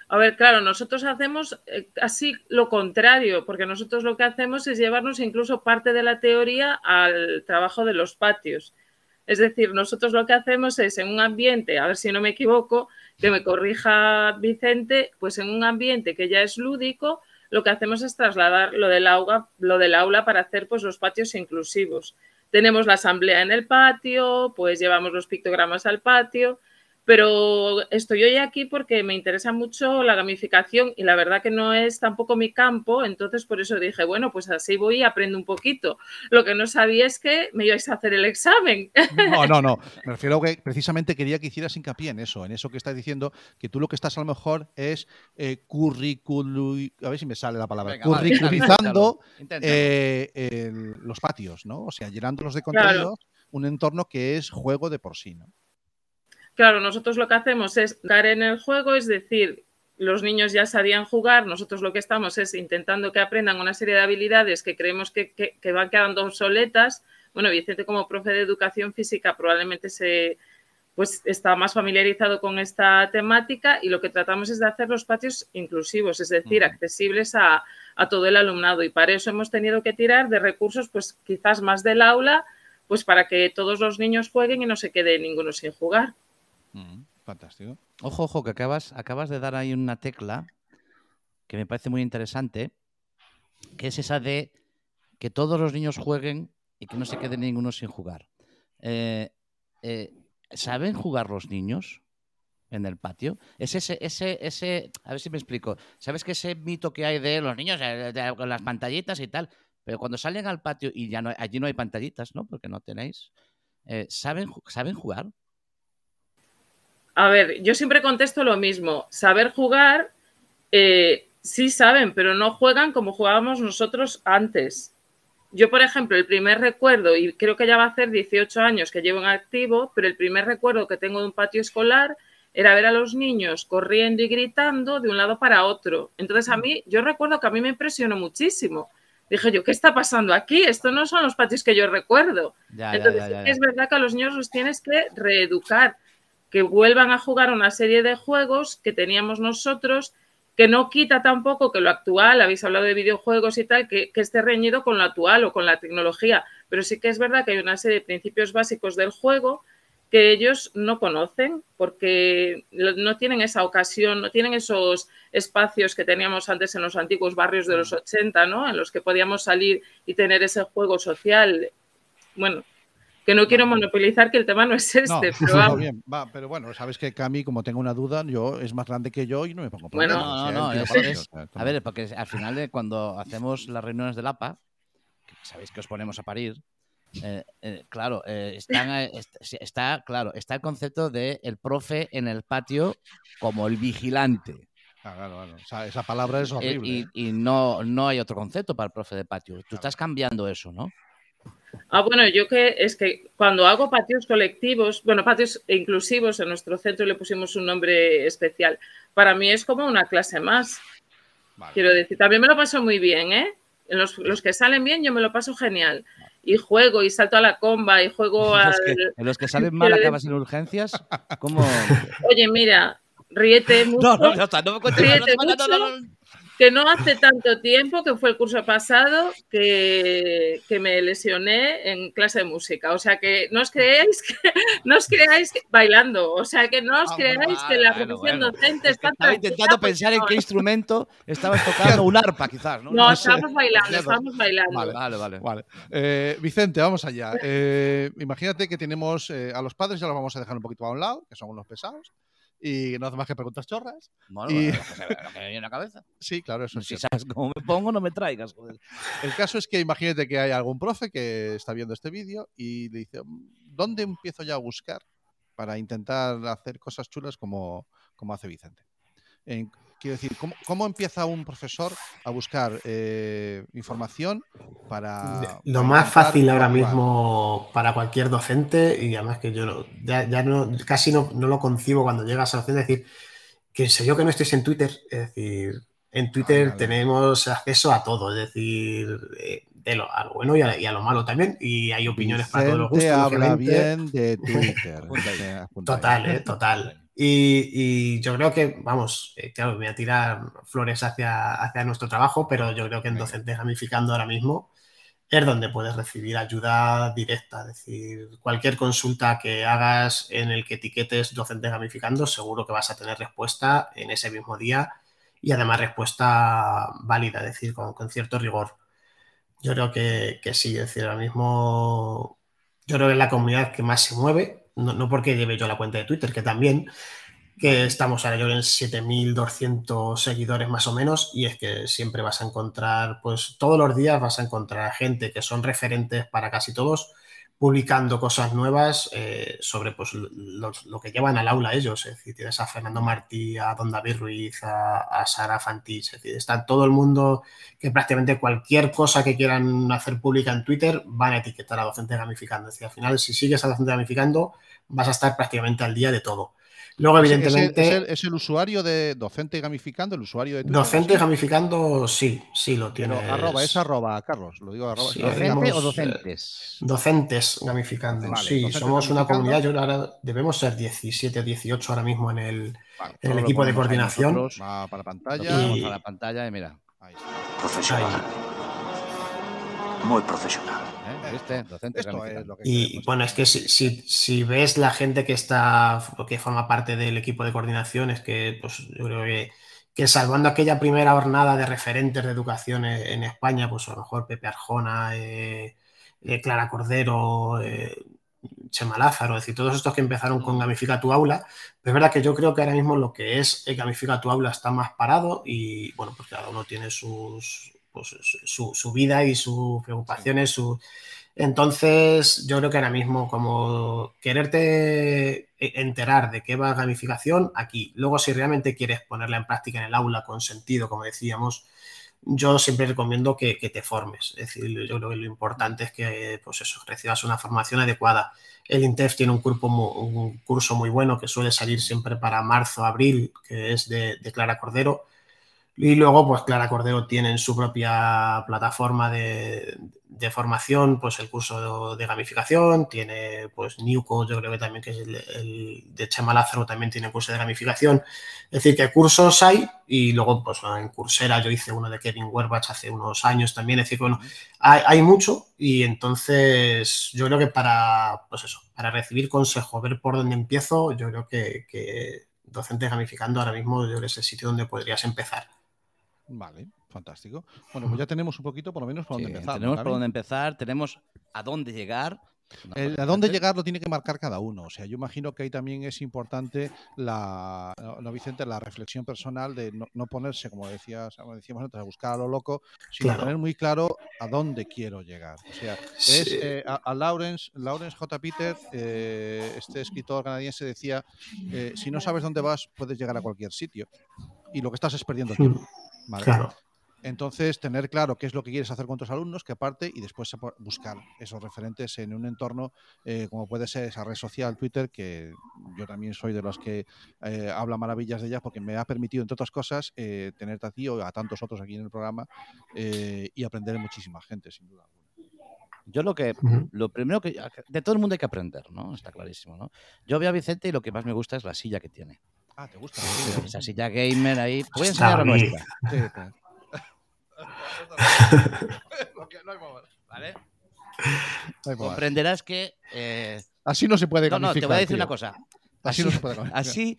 A ver, claro, nosotros hacemos eh, así lo contrario, porque nosotros lo que hacemos es llevarnos incluso parte de la teoría al trabajo de los patios. Es decir, nosotros lo que hacemos es en un ambiente, a ver si no me equivoco, que me corrija Vicente, pues en un ambiente que ya es lúdico, lo que hacemos es trasladar lo del aula, lo del aula para hacer pues los patios inclusivos. Tenemos la asamblea en el patio, pues llevamos los pictogramas al patio, pero estoy hoy aquí porque me interesa mucho la gamificación y la verdad que no es tampoco mi campo, entonces por eso dije, bueno, pues así voy y aprendo un poquito. Lo que no sabía es que me ibais a hacer el examen. No, no, no. Me refiero a que precisamente quería que hicieras hincapié en eso, en eso que estás diciendo, que tú lo que estás a lo mejor es eh, a ver si me sale la palabra, Venga, curriculizando inténtalo. eh, los patios, ¿no? O sea, llenándolos de Claro. contenidos, un entorno que es juego de por sí, ¿no? Claro, nosotros lo que hacemos es dar en el juego, es decir, los niños ya sabían jugar, nosotros lo que estamos es intentando que aprendan una serie de habilidades que creemos que, que- que van quedando obsoletas. Bueno, Vicente como profe de educación física probablemente se pues está más familiarizado con esta temática y lo que tratamos es de hacer los patios inclusivos, es decir, accesibles a, a todo el alumnado y para eso hemos tenido que tirar de recursos pues quizás más del aula, pues para que todos los niños jueguen y no se quede ninguno sin jugar. Mm, fantástico. Ojo, ojo, que acabas, acabas de dar ahí una tecla que me parece muy interesante, que es esa de que todos los niños jueguen y que no se quede ninguno sin jugar. Eh, eh, ¿Saben jugar los niños en el patio? Es ese, ese, ese, a ver si me explico. ¿Sabes que ese mito que hay de los niños eh, de- con las pantallitas y tal? Pero cuando salen al patio y ya no, allí no hay pantallitas, ¿no? Porque no tenéis. eh, ¿saben, ¿Saben jugar? A ver, yo siempre contesto lo mismo. Saber jugar, eh, sí saben, pero no juegan como jugábamos nosotros antes. Yo, por ejemplo, el primer recuerdo, y creo que ya va a hacer 18 años que llevo en activo, pero el primer recuerdo que tengo de un patio escolar era ver a los niños corriendo y gritando de un lado para otro. Entonces, a mí, yo recuerdo que a mí me impresionó muchísimo. Dije yo, ¿qué está pasando aquí? Estos no son los patios que yo recuerdo. Ya, Entonces, ya, ya. es verdad que a los niños los tienes que reeducar, que vuelvan a jugar una serie de juegos que teníamos nosotros, que no quita tampoco que lo actual, habéis hablado de videojuegos y tal, que, que esté reñido con lo actual o con la tecnología, pero sí que es verdad que hay una serie de principios básicos del juego que ellos no conocen porque no tienen esa ocasión, no tienen esos espacios que teníamos antes en los antiguos barrios de los 80, ¿no? En los que podíamos salir y tener ese juego social. Bueno, que no quiero monopolizar que el tema no es este, No, pero no, vamos. bien, va, pero bueno, sabes que Cami, como tengo una duda, yo es más grande que yo y no me pongo Bueno. problemas, No, no, él es- o sea, A ver, porque al final de cuando hacemos las reuniones del APA, que sabéis que os ponemos a parir, eh, eh, claro, eh, están, eh, está, claro, está el concepto de el profe en el patio como el vigilante. Ah, claro, claro. O sea, esa palabra es Eh, horrible. y y no, no hay otro concepto para el profe de patio. Tú Claro. estás cambiando eso, ¿no? Ah, bueno, yo que es que cuando hago patios colectivos, bueno, patios inclusivos, en nuestro centro le pusimos un nombre especial. Para mí es como una clase más. Vale. Quiero decir, también me lo paso muy bien, ¿eh? En Los, los que salen bien, yo me lo paso genial. Y juego y salto a la comba y juego. Los que- en los que salen mal acabas en urgencias, ¿cómo? Oye, mira, ríete mucho. No, no, no más, no Ríete te cuentes, no, no, no. Que no hace tanto tiempo, que fue el curso pasado, que, que me lesioné en clase de música. O sea que no os creáis que, no os creáis que- bailando. O sea que no os Ah, creáis que la bueno, profesión bueno. docente Es que está estaba intentando pensar en qué instrumento estabas tocando, un arpa quizás, ¿no? No, No sé. estamos bailando, Dedos. estamos bailando. Vale. Vale, vale. Vale. Eh, Vicente, vamos allá. Eh, imagínate que tenemos eh, a los padres, ya los vamos a dejar un poquito a un lado, que son unos pesados. Y no hace más que preguntas chorras. Bueno, Y- lo, que se- lo que me viene a la cabeza. Sí, claro, eso es Si sabes cómo me pongo, no me traigas. joder. El caso es que imagínate que hay algún profe que está viendo este vídeo y le dice, ¿dónde empiezo ya a buscar para intentar hacer cosas chulas como, como hace Vicente? En- quiero decir, ¿cómo, cómo empieza un profesor a buscar eh, información para... Lo para más fácil ahora mismo para cualquier docente, y además que yo no- ya, ya no, casi no, no lo concibo cuando llegas a docente, es decir, que sé yo que no estéis en Twitter, es decir, en Twitter tenemos acceso a todo, es decir, eh, de lo, a lo bueno y a, y a lo malo también, y hay opiniones para todos los gustos. habla bien de Twitter. Total, eh, total. Y, y yo creo que, vamos, eh, claro, me voy a tirar flores hacia, hacia nuestro trabajo, pero yo creo que en. Docentes Gamificando ahora mismo es donde puedes recibir ayuda directa. Es decir, cualquier consulta que hagas en el que etiquetes Docentes Gamificando, seguro que vas a tener respuesta en ese mismo día y además respuesta válida, es decir, con, con cierto rigor. Yo creo que, que sí, es decir, ahora mismo yo creo que es la comunidad que más se mueve, no, no porque lleve yo la cuenta de Twitter, que también, que estamos ahora yo en 7.200 seguidores más o menos, y es que siempre vas a encontrar, pues todos los días vas a encontrar gente que son referentes para casi todos, publicando cosas nuevas eh, sobre pues, lo, lo que llevan al aula ellos. Es decir, tienes a Fernando Martí, a Don David Ruiz, a, Sara Fantich, es decir, está todo el mundo que prácticamente cualquier cosa que quieran hacer pública en Twitter van a etiquetar a Docente Gamificando. Es decir, al final, si sigues a Docente Gamificando, vas a estar prácticamente al día de todo. Luego, Es- es el- evidentemente, Es, el, es el usuario de docente gamificando, el usuario de Twitter. Docente ¿sí? Gamificando, sí, sí lo Pero tienes. arroba, es arroba, Carlos, lo digo arroba. Sí. ¿Docente digamos, o docentes? Docentes gamificando, Vale, sí, docentes somos una comunidad, yo ahora debemos ser 17, 18 ahora mismo en el, Vale, en el equipo de ahí coordinación. nosotros, Va para Lo pantalla. Y- a la pantalla y mira. Ahí está. Profesional. Muy profesional. ¿eh? ¿Viste? Docente Esto es lo que Y bueno, es que si, si- si ves la gente que está, que forma parte del equipo de coordinación, es que pues, yo creo que, que salvando aquella primera jornada de referentes de educación en, en España, pues a lo mejor Pepe Arjona, eh, eh, Clara Cordero, eh, Chema Lázaro, es decir, todos estos que empezaron con Gamifica tu aula, pero es verdad que yo creo que ahora mismo lo que es Gamifica tu aula está más parado y bueno, pues cada uno tiene sus, pues, su, su vida y sus preocupaciones, su, entonces, yo creo que ahora mismo, como quererte e- enterar de qué va gamificación, aquí. Luego, si realmente quieres ponerla en práctica en el aula con sentido, como decíamos, yo siempre recomiendo que, que te formes. Es decir, yo creo que lo importante es que, pues eso, recibas una formación adecuada. El INTEF tiene un, curso mu- un curso muy bueno que suele salir siempre para marzo, abril, que es de, de Clara Cordero. Y luego, pues Clara Cordero tiene en su propia plataforma de, de formación, pues el curso de, gamificación, tiene pues Newco, yo creo que también que es el, de Chema Lázaro también tiene curso de gamificación. Es decir, que cursos hay y luego pues en Coursera yo hice uno de Kevin Werbach hace unos años también, es decir, bueno, hay, hay mucho y entonces yo creo que para, pues eso, para recibir consejo, ver por dónde empiezo, yo creo que, que docente gamificando ahora mismo yo creo que es el sitio donde podrías empezar. Vale, fantástico. Bueno, pues ya tenemos un poquito por lo menos por Sí, dónde empezar. tenemos ¿no, por dónde empezar, tenemos a dónde llegar. El- cosa a dónde llegar lo tiene que marcar cada uno. O sea, yo imagino que ahí también es importante la, no, Vicente, la reflexión personal de no, no ponerse, como decías, como decíamos antes, a buscar a lo loco, sino Claro. tener muy claro a dónde quiero llegar. O sea, es Sí. eh, a, a Lawrence, Lawrence J. Peter, eh, este escritor canadiense decía, eh, si no sabes dónde vas, puedes llegar a cualquier sitio. Y lo que estás es perdiendo el tiempo. ¿Vale? Claro. Entonces, tener claro qué es lo que quieres hacer con tus alumnos, qué parte, y después buscar esos referentes en un entorno eh, como puede ser esa red social Twitter, que yo también soy de los que eh, habla maravillas de ella, porque me ha permitido, entre otras cosas, eh, tenerte a ti o a tantos otros aquí en el programa eh, y aprender de muchísima gente, sin duda alguna. Yo lo que, lo primero que, de todo el mundo hay que aprender, ¿no? Está clarísimo, ¿no? Yo veo a Vicente y lo que más me gusta es la silla que tiene. Ah, ¿te gusta? Esa silla gamer ahí. Voy a enseñar la bien. nuestra. Sí, está. ¿Vale? No hay más. Comprenderás que. eh, Así no se puede no, no, te voy a decir una cosa. Así, no se puede comer. Así,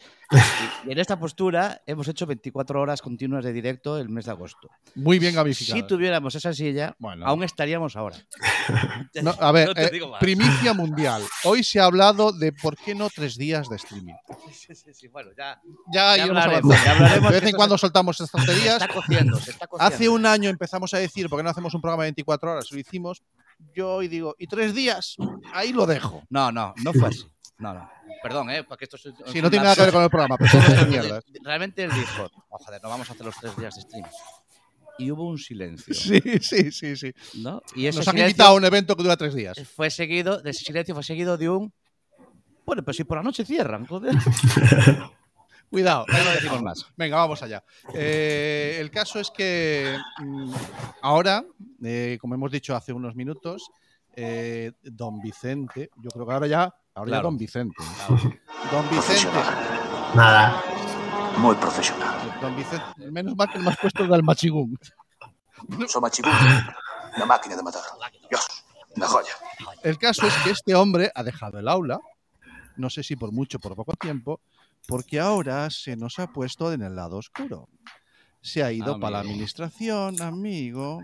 y en esta postura hemos hecho 24 horas continuas de directo el mes de agosto. Muy bien gamificado. Si tuviéramos esa silla, Bueno. aún estaríamos ahora. No, a ver, No eh, primicia mundial. Hoy se ha hablado de por qué no tres días de streaming. Sí, sí, sí, bueno, ya, Ya, Ya hablaremos, ya hablaremos, De vez en cuando se- soltamos estas se tonterías. está cociendo, se está cociendo. Hace un año empezamos a decir por qué no hacemos un programa de 24 horas. Lo hicimos. Yo hoy digo, ¿y tres días? Ahí lo dejo. No, no, no fue así. No, no. Perdón, ¿eh? Porque esto es. Si no tiene nada que ver con el programa, pero mierdas. Realmente él dijo, oh, joder, no vamos a hacer los tres días de stream. Y hubo un silencio, Sí, sí, sí, sí. ¿no? Y ese Nos han invitado a un evento que dura tres días. fue seguido, de ese silencio fue seguido de un. Bueno, pues si por la noche cierran, joder. Cuidado. Ya no decimos más. Venga, vamos allá. Eh, el caso es que mm, ahora, eh, como hemos dicho hace unos minutos, eh, don Vicente, yo creo que ahora ya, ahora ya Claro. don Vicente. Don Vicente, Profesional. Nada. Muy profesional. don Vicente, menos mal que me has puesto del machigún. Somachibun. Una máquina de matar. Dios. Una joya. El caso es que este hombre ha dejado el aula, no sé si por mucho o por poco tiempo, porque ahora se nos ha puesto en el lado oscuro. Se ha ido para la administración, amigo.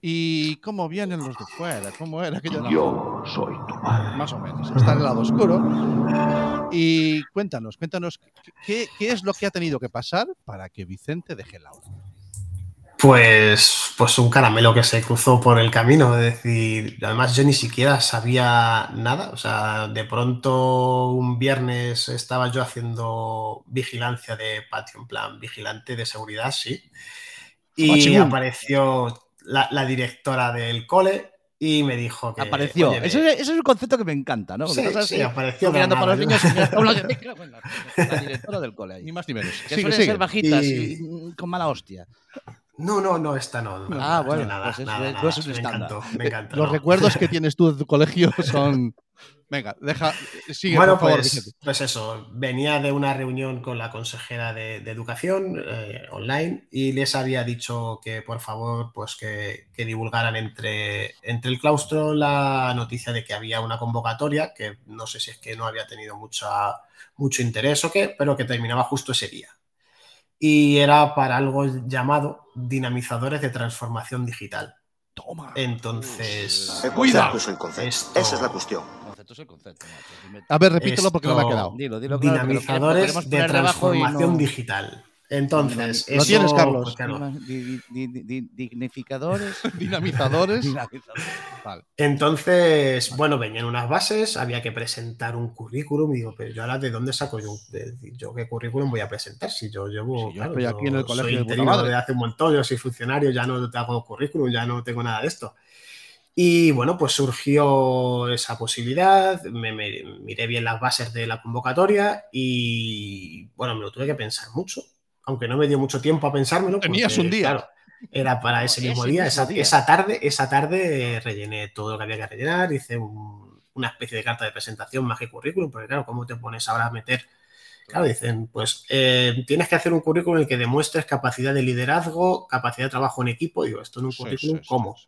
¿Y cómo vienen los de fuera? ¿Cómo era aquello? Yo soy tu padre. Más o menos. Está en el lado oscuro. Y cuéntanos, cuéntanos, ¿qué, qué es lo que ha tenido que pasar para que Vicente deje el aula? Pues, pues un caramelo que se cruzó por el camino. Es decir, además yo ni siquiera sabía nada. O sea, de pronto un viernes estaba yo haciendo vigilancia de patio, en plan vigilante de seguridad, sí. Y apareció la, la directora del cole y me dijo que. Apareció. "Oye, Ese, ese es un concepto que me encanta, ¿no? Porque Sí, sí, así, apareció mirando para los niños y la- directora del cole ahí. Ni más ni menos. Que Sigue, suelen ser bajitas Y- y con mala hostia. No, no, no, esta no. no, Ah, no, bueno, nada, pues es- nada, no nada, es un me estándar. encantó, me encantó. Los no. recuerdos que tienes tú de tu colegio son. Venga, deja. Sigue, bueno, por favor, pues, pues eso, venía de una reunión con la consejera de, de educación eh, online y les había dicho que por favor pues que, que divulgaran entre, entre el claustro la noticia de que había una convocatoria que no sé si es que no había tenido mucha, mucho interés o qué, pero que terminaba justo ese día. Y era para algo llamado dinamizadores de transformación digital. Toma. Entonces, el concepto. Esto- Esa es la cuestión. El concepto es el concepto, macho. A ver, repítelo porque no me ha quedado. Dilo, dilo claro, dinamizadores de transformación no- digital. Entonces, Lo eso, tienes, Carlos. pues, claro, Di- di- di- di- Dignificadores. Dinamizadores. Dinamizadores. Vale. Entonces, bueno, venían unas bases, había que presentar un currículum y digo, pero yo ahora de dónde saco yo, de- de- yo qué currículum voy a presentar si yo llevo, yo estoy aquí en el colegio soy de madre. hace un montón, yo soy funcionario, ya no hago currículum, ya no tengo nada de esto. Y bueno, pues surgió esa posibilidad, me, me- miré bien las bases de la convocatoria y bueno, me lo tuve que pensar mucho, aunque no me dio mucho tiempo a pensármelo. Tenías porque, un día. claro, era para ese mismo día, esa, día. esa tarde, esa tarde rellené todo lo que había que rellenar, hice un- una especie de carta de presentación más que currículum, porque claro, ¿cómo te pones ahora a meter? Claro, dicen, pues eh, tienes que hacer un currículum en el que demuestres capacidad de liderazgo, capacidad de trabajo en equipo. Digo, esto en un currículum, sí, sí, ¿cómo? sí.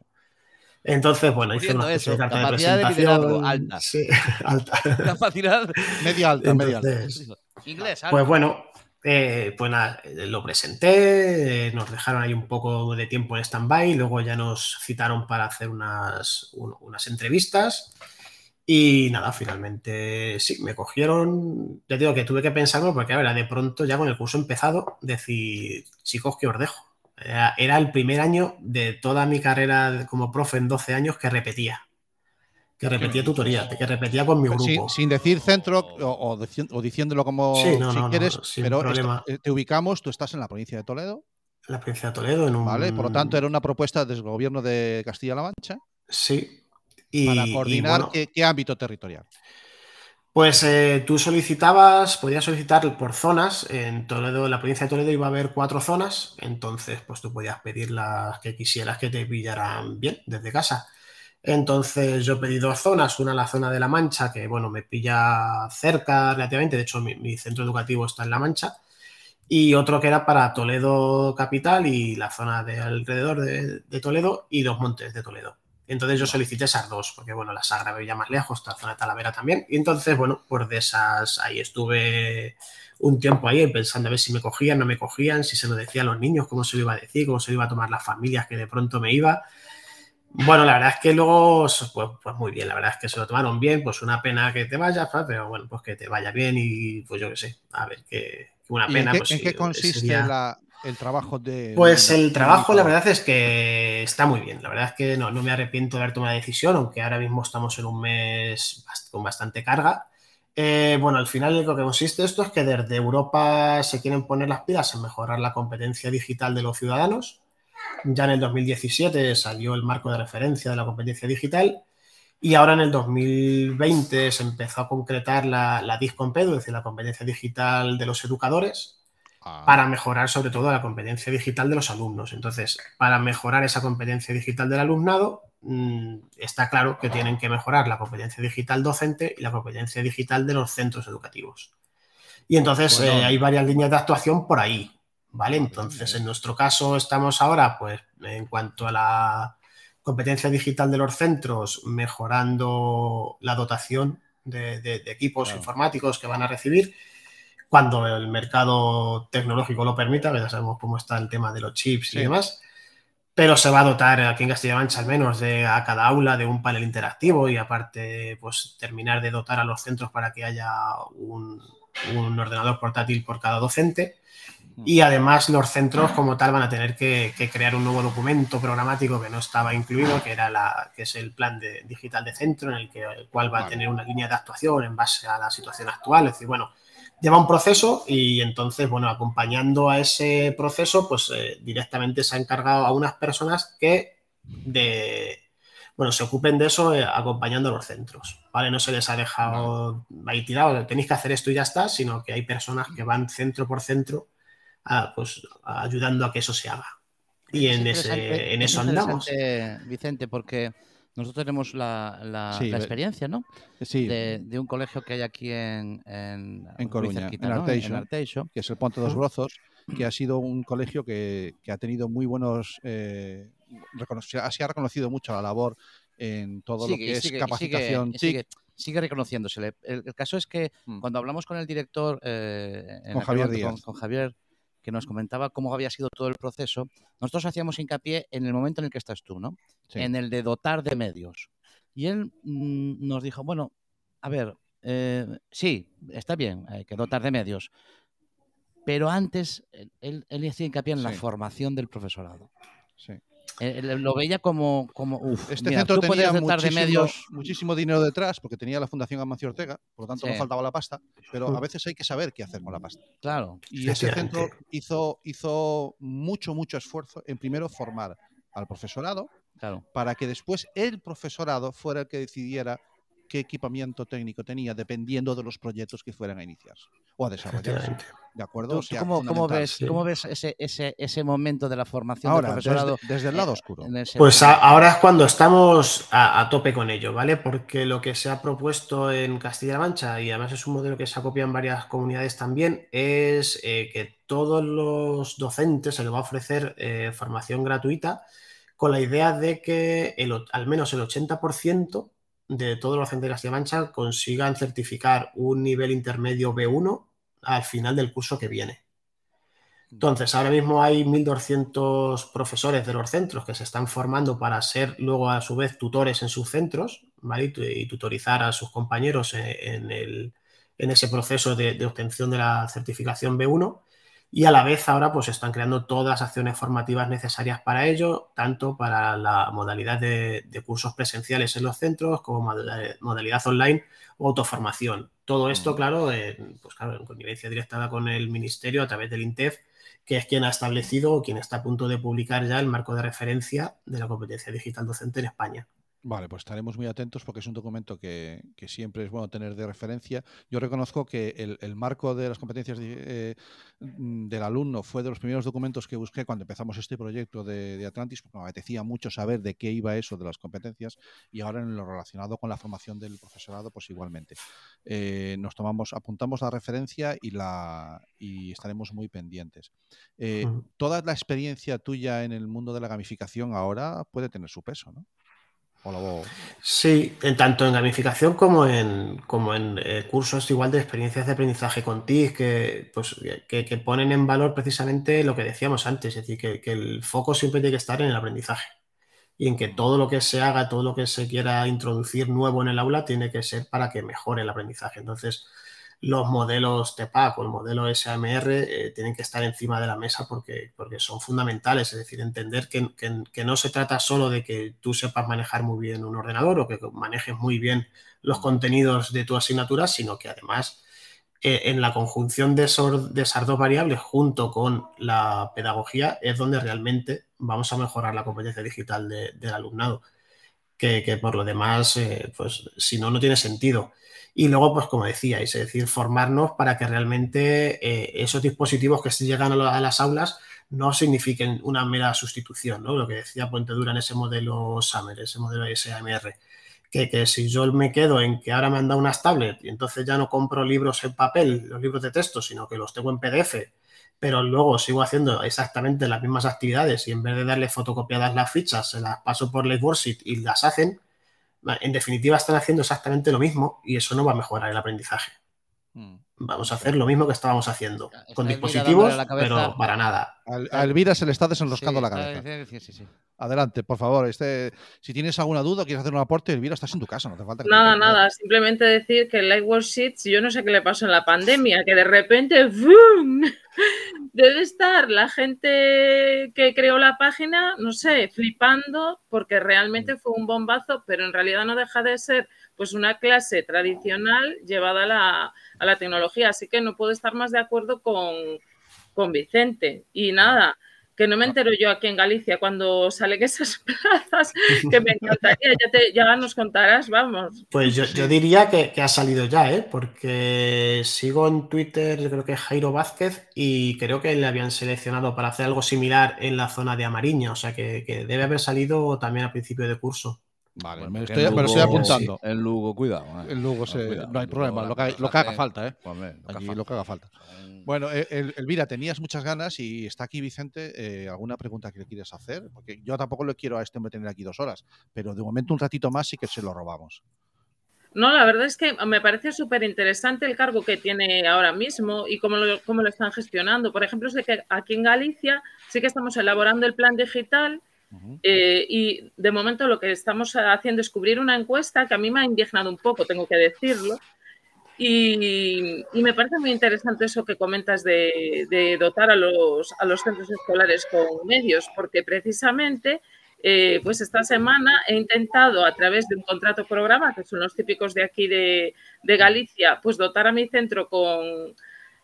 Entonces, bueno, hice una especie de eso, carta de capacidad de presentación. liderazgo alta. Sí, alta. Capacidad. Media alta, media alta. Inglés, algo. pues bueno, eh, pues nada, eh, lo presenté, eh, nos dejaron ahí un poco de tiempo en stand-by, luego ya nos citaron para hacer unas, un- unas entrevistas y nada, finalmente sí, me cogieron, ya digo que tuve que pensarlo porque ahora de pronto ya con el curso empezado, decir, chicos, que os dejo. Era, era el primer año de toda mi carrera como profe en 12 años que repetía. Que repetía tutoría, que repetía con mi grupo. Sin, sin decir centro o, o dici- o diciéndolo como Sí, no, si no, quieres, pero eh, te ubicamos, tú estás en la provincia de Toledo, La provincia de Toledo en un... ¿vale? Por lo tanto, era una propuesta del gobierno de Castilla-La Mancha Sí. Y, para y coordinar bueno, qué, qué ámbito territorial. Pues eh, tú solicitabas, podías solicitar por zonas. En Toledo, en la provincia de Toledo iba a haber cuatro zonas, entonces pues tú podías pedir las que quisieras que te pillaran bien desde casa. Entonces yo pedí dos zonas, una la zona de La Mancha, que bueno, me pilla cerca relativamente, de hecho mi, centro educativo está en La Mancha, y otro que era para Toledo capital y la zona de alrededor de, Toledo y Dos Montes de Toledo. Entonces yo solicité esas dos, porque bueno, la Sagra veía más lejos, la zona de Talavera también. Y entonces, bueno, pues de esas, ahí estuve un tiempo ahí pensando a ver si me cogían, no me cogían, si se lo decía a los niños, cómo se lo iba a decir, cómo se lo iba a tomar las familias que de pronto me iba. Bueno, la verdad es que luego, pues, pues muy bien, la verdad es que se lo tomaron bien, pues una pena que te vayas, pero bueno, pues que te vaya bien y pues yo qué sé, a ver, que, una pena. ¿En qué, pues, ¿en qué consiste la, el trabajo de... Pues el trabajo, la verdad es que está muy bien. La verdad es que no, no me arrepiento de haber tomado la decisión, aunque ahora mismo estamos en un mes con bastante carga. Eh, bueno, al final lo que consiste esto es que desde Europa se quieren poner las pilas en mejorar la competencia digital de los ciudadanos. Ya en el 2017 salió el marco de referencia de la competencia digital y ahora en el 2020 se empezó a concretar la, la DISCOMPEDU, es decir, la competencia digital de los educadores, Ah. para mejorar sobre todo la competencia digital de los alumnos. Entonces, para mejorar esa competencia digital del alumnado, mm, está claro que tienen que mejorar la competencia digital docente y la competencia digital de los centros educativos. Y entonces eh, hay varias líneas de actuación por ahí, ¿vale? Entonces, en nuestro caso estamos ahora, pues, en cuanto a la competencia digital de los centros, mejorando la dotación de, equipos informáticos que van a recibir cuando el mercado tecnológico lo permita, ya sabemos cómo está el tema de los chips y demás, pero se va a dotar aquí en Castilla-La Mancha al menos de a cada aula de un panel interactivo y aparte pues terminar de dotar a los centros para que haya un, ordenador portátil por cada docente. Y además los centros como tal van a tener que, crear un nuevo documento programático que no estaba incluido, que era la, que es el plan de, digital de centro, en el, que, el cual va a tener una línea de actuación en base a la situación actual. Es decir, bueno, lleva un proceso y entonces, bueno, acompañando a ese proceso, pues eh, directamente se ha encargado a unas personas que de, bueno, se ocupen de eso eh, acompañando a los centros, ¿vale? No se les ha dejado ahí tirado, tenéis que hacer esto y ya está, sino que hay personas que van centro por centro, pues ayudando a que eso se haga. Y en, ese, en eso andamos. Vicente, porque nosotros tenemos la, la, experiencia, ¿no? Sí. De, un colegio que hay aquí en, en, Coruña, en, Arteixo, que es el Ponte dos Brozos, que ha sido un colegio que, ha tenido muy buenos... Eh, se ha reconocido mucho la labor en todo lo que es capacitación. Sigue, sigue, reconociéndose. El, caso es que mm. cuando hablamos con el director, eh, con, Javier Díaz. con Javier que nos comentaba cómo había sido todo el proceso, nosotros hacíamos hincapié en el momento en el que estás tú, ¿no? En el de dotar de medios. Y él mm, nos dijo, bueno, a ver, eh, sí, está bien, hay que dotar de medios, pero antes él, él hacía hincapié en la formación del profesorado. Sí. Eh, lo veía como, como este centro tenía muchísimo, medios... muchísimo dinero detrás porque tenía la Fundación Amancio Ortega, por lo tanto no faltaba la pasta, pero a veces hay que saber qué hacer con la pasta. Claro. Y ese centro hizo, hizo mucho, mucho esfuerzo en primero formar al profesorado claro. para que después el profesorado fuera el que decidiera qué equipamiento técnico tenía dependiendo de los proyectos que fueran a iniciarse o a desarrollarse. ¿De acuerdo? cómo, ves, ese, ese, ese, momento de la formación del profesorado? Desde, el lado oscuro. Pues ahora es cuando estamos a, tope con ello, ¿vale? Porque lo que se ha propuesto en Castilla-La Mancha, y además es un modelo que se ha copiado en varias comunidades también, es eh, que todos los docentes se les va a ofrecer eh, formación gratuita con la idea de que el, al menos el 80% de todos los docentes de Mancha consigan certificar un nivel intermedio B1 al final del curso que viene. Entonces, ahora mismo hay 1.200 profesores de los centros que se están formando para ser luego a su vez tutores en sus centros y tutorizar a sus compañeros en, ese proceso de, de, obtención de la certificación B1 y a la vez ahora pues están creando todas las acciones formativas necesarias para ello, tanto para la modalidad de, cursos presenciales en los centros como modalidad online o autoformación. Todo esto, claro, en, pues claro, en connivencia directa con el Ministerio a través del INTEF, que es quien ha establecido o quien está a punto de publicar ya el marco de referencia de la competencia digital docente en España. Vale, pues estaremos muy atentos porque es un documento que, siempre es bueno tener de referencia. Yo reconozco que el, marco de las competencias eh, mm, del alumno fue de los primeros documentos que busqué cuando empezamos este proyecto de, Atlantis, porque me apetecía mucho saber de qué iba eso de las competencias y ahora en lo relacionado con la formación del profesorado, pues igualmente. Eh, nos tomamos, apuntamos la referencia y, la, y estaremos muy pendientes. Eh, toda la experiencia tuya en el mundo de la gamificación ahora puede tener su peso, ¿no? O lo- Sí, en tanto en gamificación como en, como en eh, cursos igual de experiencias de aprendizaje con TIC que, pues, que, que ponen en valor precisamente lo que decíamos antes, es decir, que, que el foco siempre tiene que estar en el aprendizaje. Y en que todo lo que se haga, todo lo que se quiera introducir nuevo en el aula tiene que ser para que mejore el aprendizaje. Entonces, los modelos TPAC o el modelo SAMR eh, tienen que estar encima de la mesa porque, porque son fundamentales, es decir, entender que, que- que no se trata solo de que tú sepas manejar muy bien un ordenador o que manejes muy bien los contenidos de tu asignatura, sino que además eh, en la conjunción de, esor- de esas dos variables junto con la pedagogía es donde realmente vamos a mejorar la competencia digital de- del alumnado, que, que por lo demás, eh, pues si no, no tiene sentido. Y luego, pues como decíais, es decir, formarnos para que realmente eh, esos dispositivos que llegan a, lo- a las aulas no signifiquen una mera sustitución, ¿no? Lo que decía Puente Dura en ese modelo SAMR, ese modelo SAMR, que, que si yo me quedo en que ahora me han dado unas tablets y entonces ya no compro libros en papel, los libros de texto, sino que los tengo en PDF, pero luego sigo haciendo exactamente las mismas actividades y en vez de darle fotocopiadas las fichas, se las paso por la Worksheet y las hacen, en definitiva están haciendo exactamente lo mismo y eso no va a mejorar el aprendizaje. Mm. Vamos a hacer lo mismo que estábamos haciendo, Está con dispositivos, pero para nada. A Elvira se le está desenroscando Sí, la cabeza. sí, sí, sí. Adelante, por favor. Este, si tienes alguna duda o quieres hacer un aporte, Elvira, estás en tu casa, no te falta que Nada, nada, simplemente decir que el Light Worksheets, yo no sé qué le pasó en la pandemia, que de repente ¡vum! debe estar la gente que creó la página, no sé, flipando, porque realmente fue un bombazo, pero en realidad no deja de ser pues una clase tradicional llevada a la, a la tecnología. Así que no puedo estar más de acuerdo con, con Vicente. Y nada, que no me entero yo aquí en Galicia cuando salen esas plazas, que me encantaría, ya, te, ya nos contarás, vamos. Pues yo, yo diría que, que ha salido ya, ¿eh? porque sigo en Twitter, yo creo que Jairo Vázquez, y creo que le habían seleccionado para hacer algo similar en la zona de Amariña, o sea que, que debe haber salido también a principio de curso. Vale, Bueno, me, que estoy, en me lo estoy Lugo- apuntando. En Lugo, cuidado. eh. En Lugo se- cuidado, no hay problema, Lugo lo que, la hay- lo que haga falta, ¿eh? Hombre, lo que Allí haga lo que haga falta. Bueno, eh, El- Elvira, tenías muchas ganas y está aquí Vicente. eh, ¿Alguna pregunta que le quieres hacer? Porque yo tampoco le quiero a este hombre tener aquí dos horas, pero de momento un ratito más sí que se lo robamos. No, la verdad es que me parece súper interesante el cargo que tiene ahora mismo y cómo lo, cómo lo están gestionando. Por ejemplo, sé que aquí en Galicia sí que estamos elaborando el plan digital Eh, y de momento lo que estamos haciendo es cubrir una encuesta que a mí me ha indignado un poco, tengo que decirlo. Y, me parece muy interesante eso que comentas de, de dotar a los, a los centros escolares con medios, porque precisamente eh, pues esta semana he intentado a través de un contrato programa, que son los típicos de aquí de, de Galicia, pues dotar a mi centro con,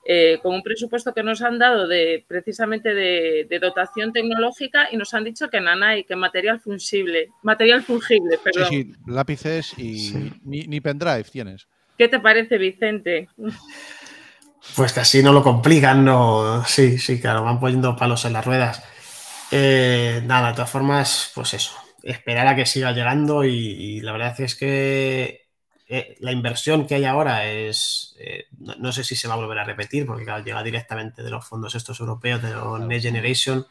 eh, con un presupuesto que nos han dado de precisamente de, de dotación tecnológica y nos han dicho que nanay, que material fungible, material fungible, Sí, perdón. sí, lápices y Sí. ni, ni pendrive tienes. ¿Qué te parece, Vicente? Pues que así no lo complican, no. Sí, sí, claro, van poniendo palos en las ruedas. Eh, nada, de todas formas, pues eso, esperar a que siga llegando y, y la verdad es que eh, la inversión que hay ahora es, eh, no, no sé si se va a volver a repetir, porque claro, llega directamente de los fondos estos europeos, de los Next Generation,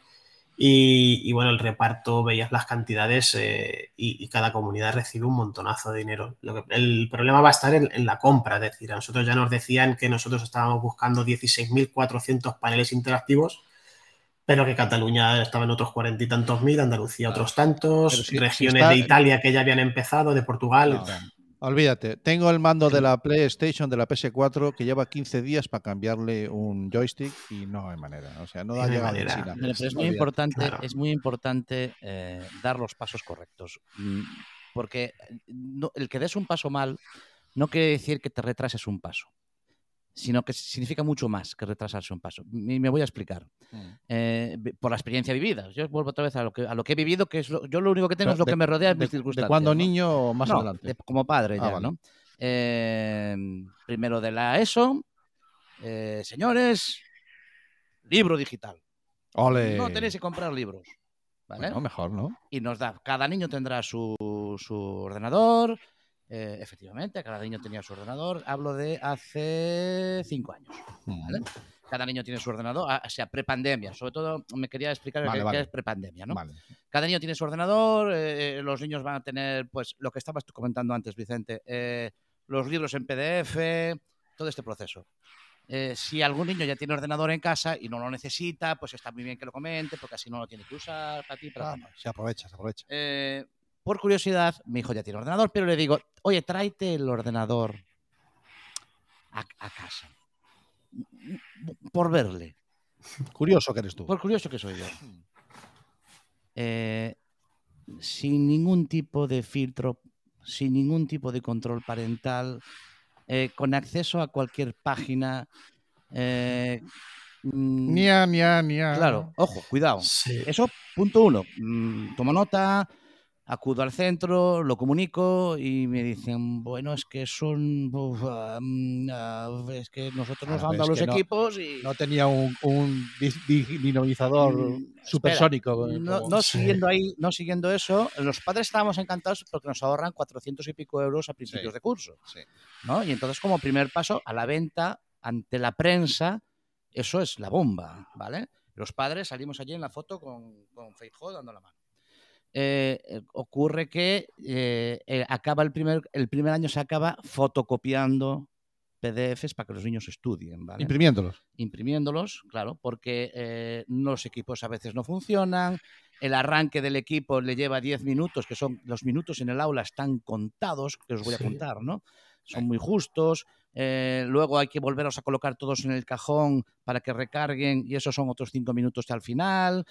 y, y, bueno, el reparto, veías las cantidades eh, y, y, cada comunidad recibe un montonazo de dinero. Lo que, el problema va a estar en, en, la compra, es decir, a nosotros ya nos decían que nosotros estábamos buscando 16.400 paneles interactivos, pero que Cataluña estaba en otros cuarenta y tantos mil, Andalucía otros tantos, si, regiones si está... de Italia que ya habían empezado, de Portugal. No, olvídate, tengo el mando de la PlayStation, de la PS4, que lleva 15 días para cambiarle un joystick y no hay manera. O sea, no ha no llegado manera. China. Pero, pero es muy importante, claro. es muy importante eh, dar los pasos correctos. Mm, Porque no, el que des un paso mal no quiere decir que te retrases un paso sino que significa mucho más que retrasarse un paso. Y me voy a explicar. Mm. Eh, por la experiencia vivida. Yo vuelvo otra vez a lo que, a lo que he vivido, que es lo, yo lo único que tengo Pero es lo de, que me rodea en mis circunstancias. ¿De cuando ¿no? niño o más no, adelante? De, como padre ah, ya, vale. ¿no? Eh, primero de la ESO, eh, señores, libro digital. Ole. No tenéis que comprar libros. ¿vale? Bueno, mejor, ¿no? Y nos da, cada niño tendrá su, su ordenador, eh, efectivamente, cada niño tenía su ordenador. Hablo de hace cinco años. ¿vale? cada niño tiene su ordenador, ah, o sea, prepandemia. Sobre todo me quería explicar Vale, qué, vale. es prepandemia, ¿no? Cada niño tiene su ordenador, eh, los niños van a tener, pues, lo que estabas tú comentando antes, Vicente, eh, los libros en PDF, todo este proceso. Eh, si algún niño ya tiene ordenador en casa y no lo necesita, pues está muy bien que lo comente, porque así no lo tiene que usar para ti, para Ah, se aprovecha, se aprovecha. eh, por curiosidad, mi hijo ya tiene ordenador, pero le digo, oye, tráete el ordenador a, a casa. Por verle. Curioso que eres tú. Por curioso que soy yo. Eh, sin ningún tipo de filtro, sin ningún tipo de control parental, eh, con acceso a cualquier página. eh, mm, Nia, nia, nia. claro, ojo, cuidado. Sí. Eso, punto uno. Mm, tomo nota, acudo al centro, lo comunico y me dicen, bueno, es que son. uf, es que nosotros nos han dado los no- equipos y. No tenía un, un dinamizador Mm, supersónico. eh, No, como- no Sí. siguiendo ahí, no siguiendo eso, los padres estábamos encantados porque nos ahorran 400 y pico euros a principios Sí. de curso. Sí. ¿no? Y entonces, como primer paso, a la venta ante la prensa, eso es la bomba, ¿vale? Los padres salimos allí en la foto con, con Feijóo dando la mano. Eh, eh, ocurre que eh, acaba el primer, el primer año se acaba fotocopiando PDFs para que los niños estudien, ¿vale? Imprimiéndolos. imprimiéndolos, claro, porque eh, los equipos a veces no funcionan, el arranque del equipo le lleva 10 minutos, que son los minutos en el aula están contados, que os voy a Sí. contar, ¿no? Son muy justos, eh, luego hay que volverlos a colocar todos en el cajón para que recarguen y esos son otros 5 minutos al final.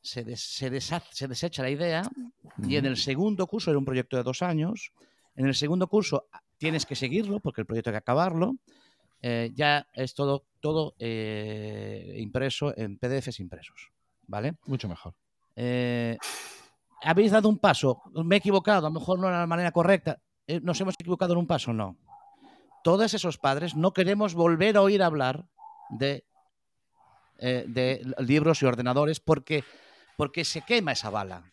Se, des- se, desha- se desecha la idea y en el segundo curso, era un proyecto de dos años, en el segundo curso ah, tienes que seguirlo porque el proyecto hay que acabarlo. Eh, ya es todo, todo eh, impreso en PDFs impresos. ¿Vale? Mucho mejor. Eh, Habéis dado un paso, me he equivocado, a lo mejor no era la manera correcta. ¿Nos hemos equivocado en un paso? No. Todos esos padres no queremos volver a oír hablar de, de libros y ordenadores porque, porque se quema esa bala.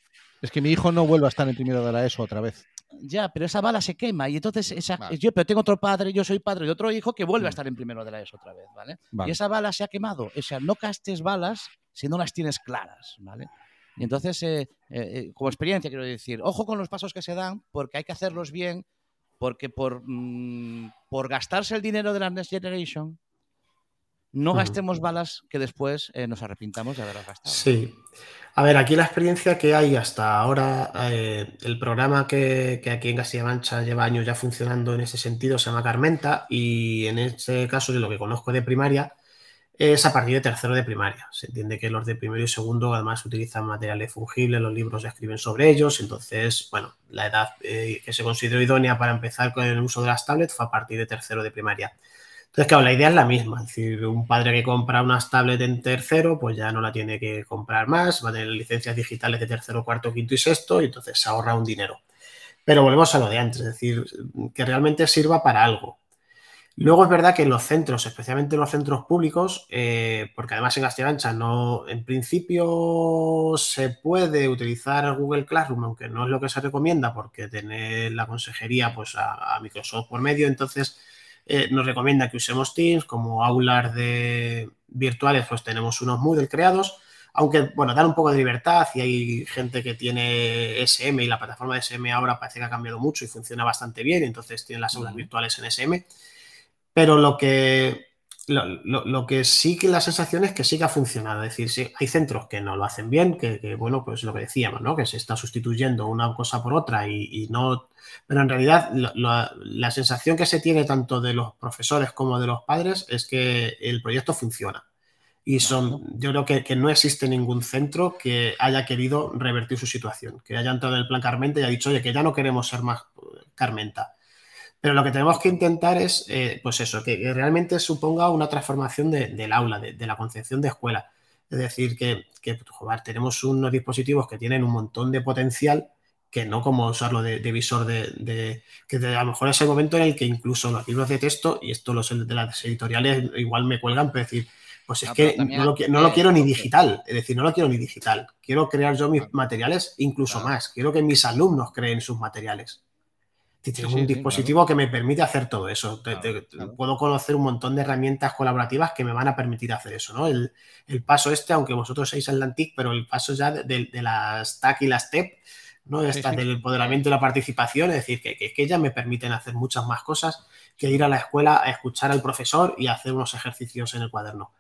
Es que mi hijo no vuelve a estar en primero de la ESO otra vez. Ya, pero esa bala se quema y entonces esa, Vale. yo pero tengo otro padre, yo soy padre de otro hijo que vuelve a Mm. estar en primero de la ESO otra vez, ¿vale? Vale. Y esa bala se ha quemado. O sea, no castes balas si no las tienes claras, ¿vale? Y entonces, eh, eh, eh, como experiencia, quiero decir, ojo con los pasos que se dan, porque hay que hacerlos bien, porque por, mm, por gastarse el dinero de la Next Generation, no Ujú. gastemos balas que después eh, nos arrepintamos de haberlas gastado. Sí. A ver, aquí la experiencia que hay hasta ahora, eh, el programa que, que aquí en Castilla Mancha lleva años ya funcionando en ese sentido se llama Carmenta y en este caso, de lo que conozco de primaria, es a partir de tercero de primaria. Se entiende que los de primero y segundo además utilizan materiales fungibles, los libros ya escriben sobre ellos, entonces, bueno, la edad eh, que se consideró idónea para empezar con el uso de las tablets fue a partir de tercero de primaria. Entonces, claro, la idea es la misma. Es decir, un padre que compra unas tablets en tercero, pues ya no la tiene que comprar más, va a tener licencias digitales de tercero, cuarto, quinto y sexto, y entonces se ahorra un dinero. Pero volvemos a lo de antes, es decir, que realmente sirva para algo. Luego es verdad que en los centros, especialmente en los centros públicos, eh, porque además en Castilla Ancha no, en principio se puede utilizar Google Classroom, aunque no es lo que se recomienda, porque tener la consejería pues a Microsoft por medio, entonces eh, nos recomienda que usemos Teams como aulas de virtuales, pues tenemos unos Moodle creados, aunque bueno, dan un poco de libertad y hay gente que tiene SM y la plataforma de SM ahora parece que ha cambiado mucho y funciona bastante bien, entonces tienen las aulas virtuales en SM, pero lo que lo, lo- lo que sí que la sensación es que sí que ha funcionado. Es decir, sí, hay centros que no lo hacen bien, que, que, bueno, pues lo que decíamos, ¿no? Que se está sustituyendo una cosa por otra y, y no. Pero en realidad lo- la sensación que se tiene tanto de los profesores como de los padres es que el proyecto funciona. Y son, yo creo que, que no existe ningún centro que haya querido revertir su situación, que haya entrado en el plan Carmenta y haya dicho, oye, que ya no queremos ser más eh, Carmenta. Pero lo que tenemos que intentar es, eh, pues eso, que, que realmente suponga una transformación de- del aula, de, de la concepción de escuela. Es decir, que, que, joder, tenemos unos dispositivos que tienen un montón de potencial, que no como usarlo de, de visor de, de- que de- a lo mejor es el momento en el que incluso los libros de texto, y esto los de las editoriales igual me cuelgan, pero decir, pues es No, que no lo, qui- no lo quiero ni digital, es decir, no lo quiero ni digital. Quiero crear yo mis materiales incluso Claro. más. Quiero que mis alumnos creen sus materiales. Tengo Sí, un sí, dispositivo que me permite hacer todo eso. Te- Claro, te- claro. Puedo conocer un montón de herramientas colaborativas que me van a permitir hacer eso, ¿no? El, el paso este, aunque vosotros sois Atlantic, pero el paso ya de, de- las TAC y las TEP, ¿no? Estas sí. del empoderamiento y la participación, es decir, que, que, que ellas me permiten hacer muchas más cosas que ir a la escuela a escuchar al profesor y hacer unos ejercicios en el cuaderno.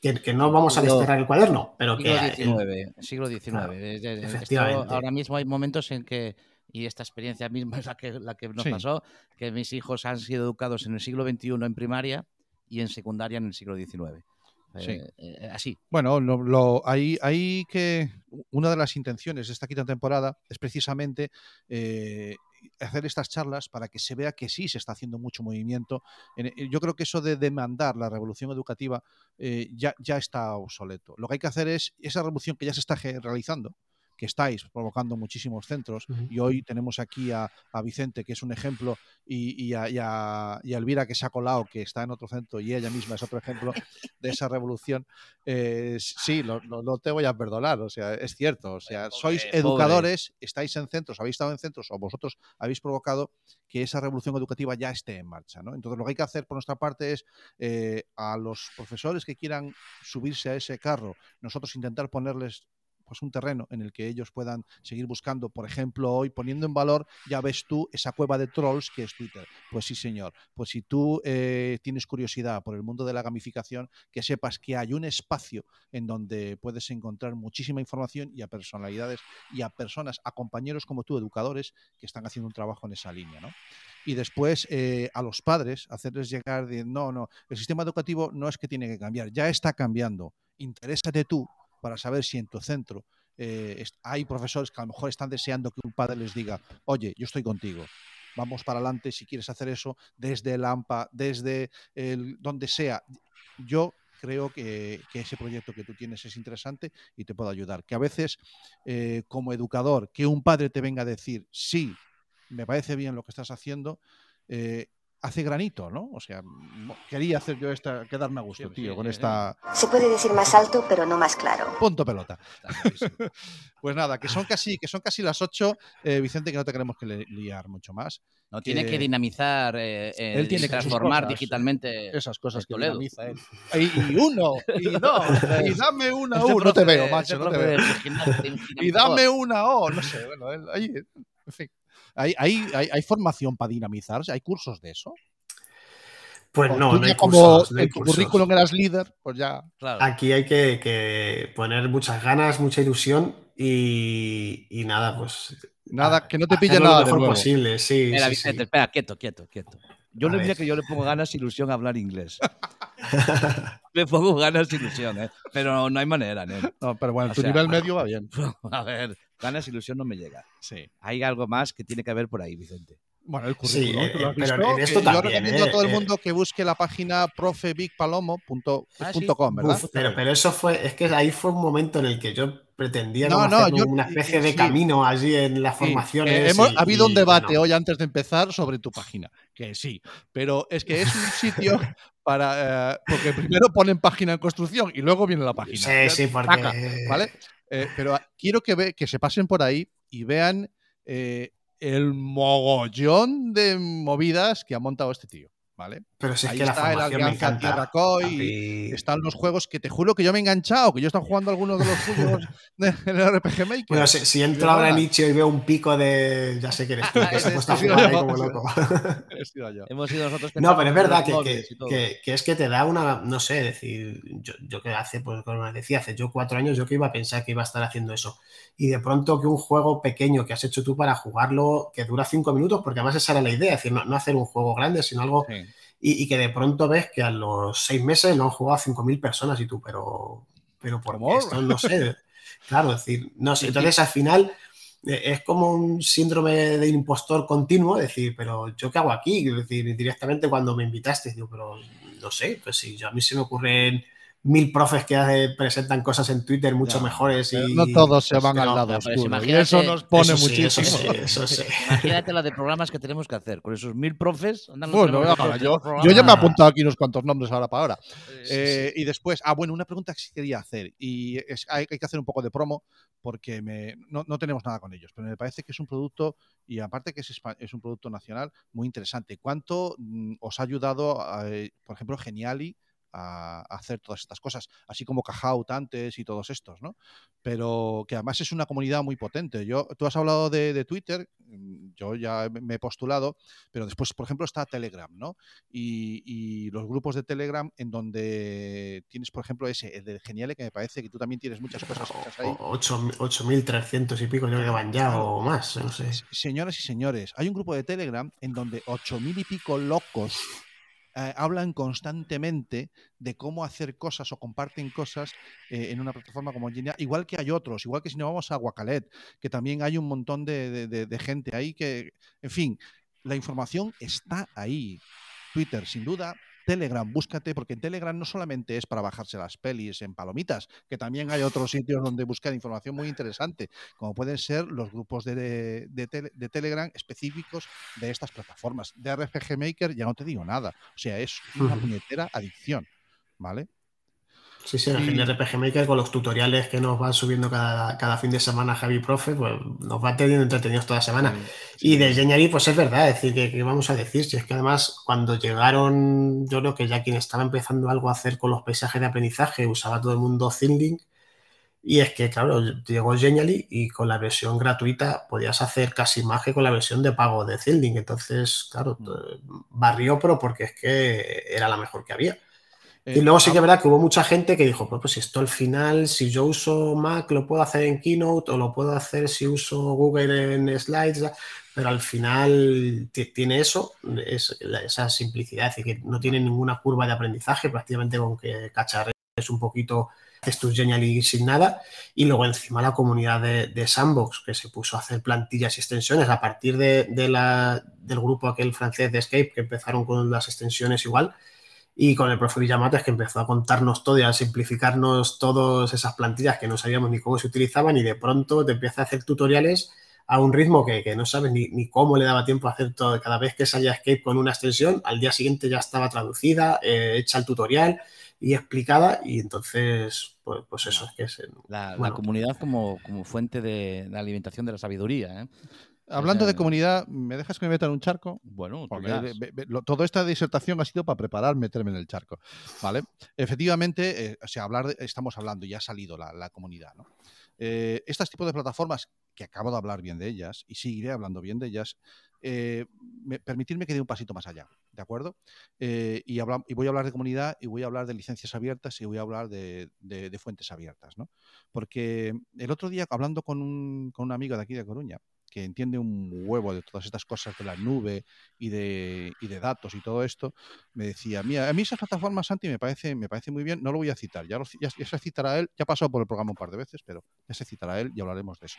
Que, que no vamos a desterrar el cuaderno, pero que... Siglo XIX, siglo XIX. Claro, es- esto efectivamente. ahora mismo hay momentos en que, y esta experiencia misma es la que, la que nos Sí. pasó, que mis hijos han sido educados en el siglo XXI en primaria y en secundaria en el siglo XIX. Sí. Eh, eh, así. Bueno, lo, lo- hay, hay que. Una de las intenciones de esta quinta temporada es precisamente eh, hacer estas charlas para que se vea que sí se está haciendo mucho movimiento. En- eh, yo creo que eso de demandar la revolución educativa eh, ya, ya está obsoleto. Lo que hay que hacer es esa revolución que ya se está realizando que estáis provocando muchísimos centros y hoy tenemos aquí a, a Vicente que es un ejemplo y, y a, y a- y a Elvira que se ha colado que está en otro centro y ella misma es otro ejemplo de esa revolución eh, sí, lo, lo- no te voy a perdonar, o sea, es cierto, o sea, Pobre, sois pobre. educadores, estáis en centros, habéis estado en centros o vosotros habéis provocado que esa revolución educativa ya esté en marcha, ¿no? Entonces lo que hay que hacer por nuestra parte es eh, a los profesores que quieran subirse a ese carro, nosotros intentar ponerles pues un terreno en el que ellos puedan seguir buscando, por ejemplo, hoy poniendo en valor, ya ves tú, esa cueva de trolls que es Twitter. Pues sí, señor. Pues si tú eh, tienes curiosidad por el mundo de la gamificación, que sepas que hay un espacio en donde puedes encontrar muchísima información y a personalidades y a personas, a compañeros como tú, educadores, que están haciendo un trabajo en esa línea, ¿no? Y después eh, a los padres hacerles llegar de, no, no, el sistema educativo no es que tiene que cambiar, ya está cambiando. Interésate tú para saber si en tu centro eh, hay profesores que a lo mejor están deseando que un padre les diga, oye, yo estoy contigo, vamos para adelante si quieres hacer eso desde el AMPA, desde el, donde sea. Yo creo que, ese proyecto que tú tienes es interesante y te puedo ayudar. Que a veces, eh, como educador, que un padre te venga a decir, sí, me parece bien lo que estás haciendo, eh, hace granito, ¿no? O sea, quería hacer yo esta, quedarme a gusto, Sí, tío, sí, con sí, esta Se puede decir más alto, pero no más claro. punto pelota. Pues nada, que son casi, que son casi las 8, Vicente, que no te queremos que liar mucho más. No tiene que- que dinamizar, eh, Él tiene transformar cosas, digitalmente. Esas cosas que Toledo. dinamiza él. Y, y uno, y dos, y dame una Este U. No te veo, macho, este no te veo. Y dame una O, no sé, bueno, él- ahí, en fin. ¿Hay, hay, hay, hay formación para dinamizarse? ¿Hay cursos de eso? Pues O no, no hay como cursos, no hay en tu cursos. currículum eras líder, pues ya. Claro. Aquí hay que, que poner muchas ganas, mucha ilusión y, y nada, pues. Nada, que no te pille nada lo de mejor nuevo. posible, sí. Mira, sí, Vicente, sí. espera, quieto, quieto, quieto. Yo A no diría que yo le pongo ganas, ilusión a hablar inglés. le pongo ganas, ilusión, ¿eh? Pero no hay manera, ¿no? No, pero bueno, O tu sea, nivel medio va bien. A ver, ganas, ilusión no me llega. Sí. Hay algo más que tiene que haber por ahí, Vicente. Bueno, el Sí, currículum, eh, tú lo has pero en esto yo también, recomiendo a eh, todo el eh. mundo que busque la página profebigpalomo.com, Ah, sí. ¿verdad? Uf, pero, pero eso fue, es que ahí fue un momento en el que yo pretendía No, hacer yo- una especie de sí. camino allí en las Sí, formaciones. eh, hemos- y- ha habido y, un debate bueno, hoy antes de empezar sobre tu página, que sí, pero es que es un sitio para... eh, porque primero ponen página en construcción y luego viene la página. Sí, sí, porque. taca, ¿Vale? Eh, pero quiero que, ve- que se pasen por ahí y vean eh, el mogollón de movidas que ha montado este tío, ¿vale? Pero si es Ahí que la está el formación me Alianza encanta. Están los juegos que te juro que yo me he enganchado, que yo he estado jugando algunos de los juegos del RPG Maker. Bueno, si, si entro ahora en. Nicho y veo un pico de. Ya sé que eres tú, que se ha puesto a jugar ahí como loco. He sido yo. Hemos sido nosotros que No, pero es verdad que, que- que- que es que te da una, no sé, decir, yo, yo que hace, pues como decía, hace yo cuatro años yo que iba a pensar que iba a estar haciendo eso. Y de pronto que un juego pequeño que has hecho tú para jugarlo, que dura cinco minutos, porque además esa era la idea, es decir, no, no hacer un juego grande, sino algo, Sí. Y, y que de pronto ves que a los seis meses lo han jugado 5.000 personas y tú, pero, pero ¿por qué esto? No sé. Claro, es decir, no sé. Entonces al final eh, es como un síndrome de impostor continuo, decir, pero ¿yo qué hago aquí? Es decir, directamente cuando me invitaste, digo, pero no sé, pues si yo a mí se me ocurren mil profes que hace- presentan cosas en Twitter mucho Ya, mejores y No todos se van al lado oscuro. Y eso nos pone eso sí, muchísimo. Eso sí, eso sí. Imagínate la de programas que tenemos que hacer. Con esos mil profes. andan los Bueno, hacer yo, yo ya me he apuntado aquí unos cuantos nombres ahora para ahora. Sí, Eh, Y después, ah, bueno, una pregunta que sí quería hacer. Y es- hay, hay que hacer un poco de promo porque me- no, no tenemos nada con ellos, pero me parece que es un producto, y aparte que es, espa- es un producto nacional, muy interesante. ¿Cuánto mm, os ha ayudado, eh, por ejemplo, Geniali? A a hacer todas estas cosas, así como Kahoot antes y todos estos, ¿no? Pero que además es una comunidad muy potente. Yo, tú has hablado de, de Twitter, mm, yo ya me he postulado, pero después, por ejemplo, está Telegram, ¿no? y, y los grupos de Telegram en donde tienes, por ejemplo, ese, el de Geniale, que me parece que tú también tienes muchas cosas hechas ahí. O- ocho- 8.300 y pico, yo creo que van ya o más, no sé. Señoras y señores, hay un grupo de Telegram en donde ocho mil y pico locos eh, hablan constantemente de cómo hacer cosas o comparten cosas eh, en una plataforma como Genial, igual que hay otros, igual que si no vamos a Guacalet, que también hay un montón de, de- gente ahí que, en fin, la información está ahí. Twitter, sin duda. Telegram, búscate, porque en Telegram no solamente es para bajarse las pelis en palomitas, que también hay otros sitios donde buscar información muy interesante, como pueden ser los grupos de, de tele- de Telegram específicos de estas plataformas. De RPG Maker ya no te digo nada. O sea, es una puñetera adicción. ¿Vale? Sí, sí, en Y- el RPG Maker con los tutoriales que nos van subiendo cada, cada fin de semana Javi Profe, pues nos va teniendo entretenidos toda semana. Y de Geniali, pues es verdad, es decir, que, que vamos a decir, si es que además cuando llegaron, yo creo que ya quien estaba empezando algo a hacer con los paisajes de aprendizaje, usaba todo el mundo ThinLink, y es que, claro, llegó Genially y con la versión gratuita podías hacer casi más que con la versión de pago de ThinLink, entonces, claro, t- barrió, pero porque es que era la mejor que había. Y Eh, luego sí que es verdad que hubo mucha gente que dijo, pues, pues esto al final, si yo uso Mac, lo puedo hacer en Keynote o lo puedo hacer si uso Google en Slides, pero al final ti- tiene eso, es, esa simplicidad, es decir, que no tiene ninguna curva de aprendizaje, prácticamente con que cacharres un poquito, haces tus Genially sin nada, y luego encima la comunidad de, de Sandbox, que se puso a hacer plantillas y extensiones a partir de, de la, del grupo aquel francés de Escape, que empezaron con las extensiones igual, y con el profe Villamates que empezó a contarnos todo y a simplificarnos todas esas plantillas que no sabíamos ni cómo se utilizaban y de pronto te empieza a hacer tutoriales a un ritmo que, que no sabes ni, ni cómo le daba tiempo a hacer todo. Cada vez que salía Escape con una extensión, al día siguiente ya estaba traducida, eh, hecha el tutorial y explicada y entonces, pues, pues eso es que es... La, la bueno. comunidad como, como fuente de, de alimentación de la sabiduría. ¿eh? Hablando sea, de comunidad, ¿me dejas que me meta en un charco? Bueno, Porque lo- toda esta disertación ha sido para preparar meterme en el charco. ¿Vale? Efectivamente, eh, o sea, hablar de- estamos hablando, ya ha salido la, la comunidad, ¿no? Eh, estos tipos de plataformas, que acabo de hablar bien de ellas y seguiré hablando bien de ellas, eh, me- permitirme que dé un pasito más allá, ¿de acuerdo? Eh, y, habla- y voy a hablar de comunidad y voy a hablar de licencias abiertas y voy a hablar de, de- de fuentes abiertas, ¿no? Porque el otro día, hablando con un, con un amigo de aquí de Coruña, que entiende un huevo de todas estas cosas de la nube y de, y de datos y todo esto, me decía, mira, a mí esas plataformas, Santi, me parece, me parece muy bien, no lo voy a citar, ya, lo ya, ya se citará él, ya ha pasado por el programa un par de veces, pero ya se citará él y hablaremos de eso.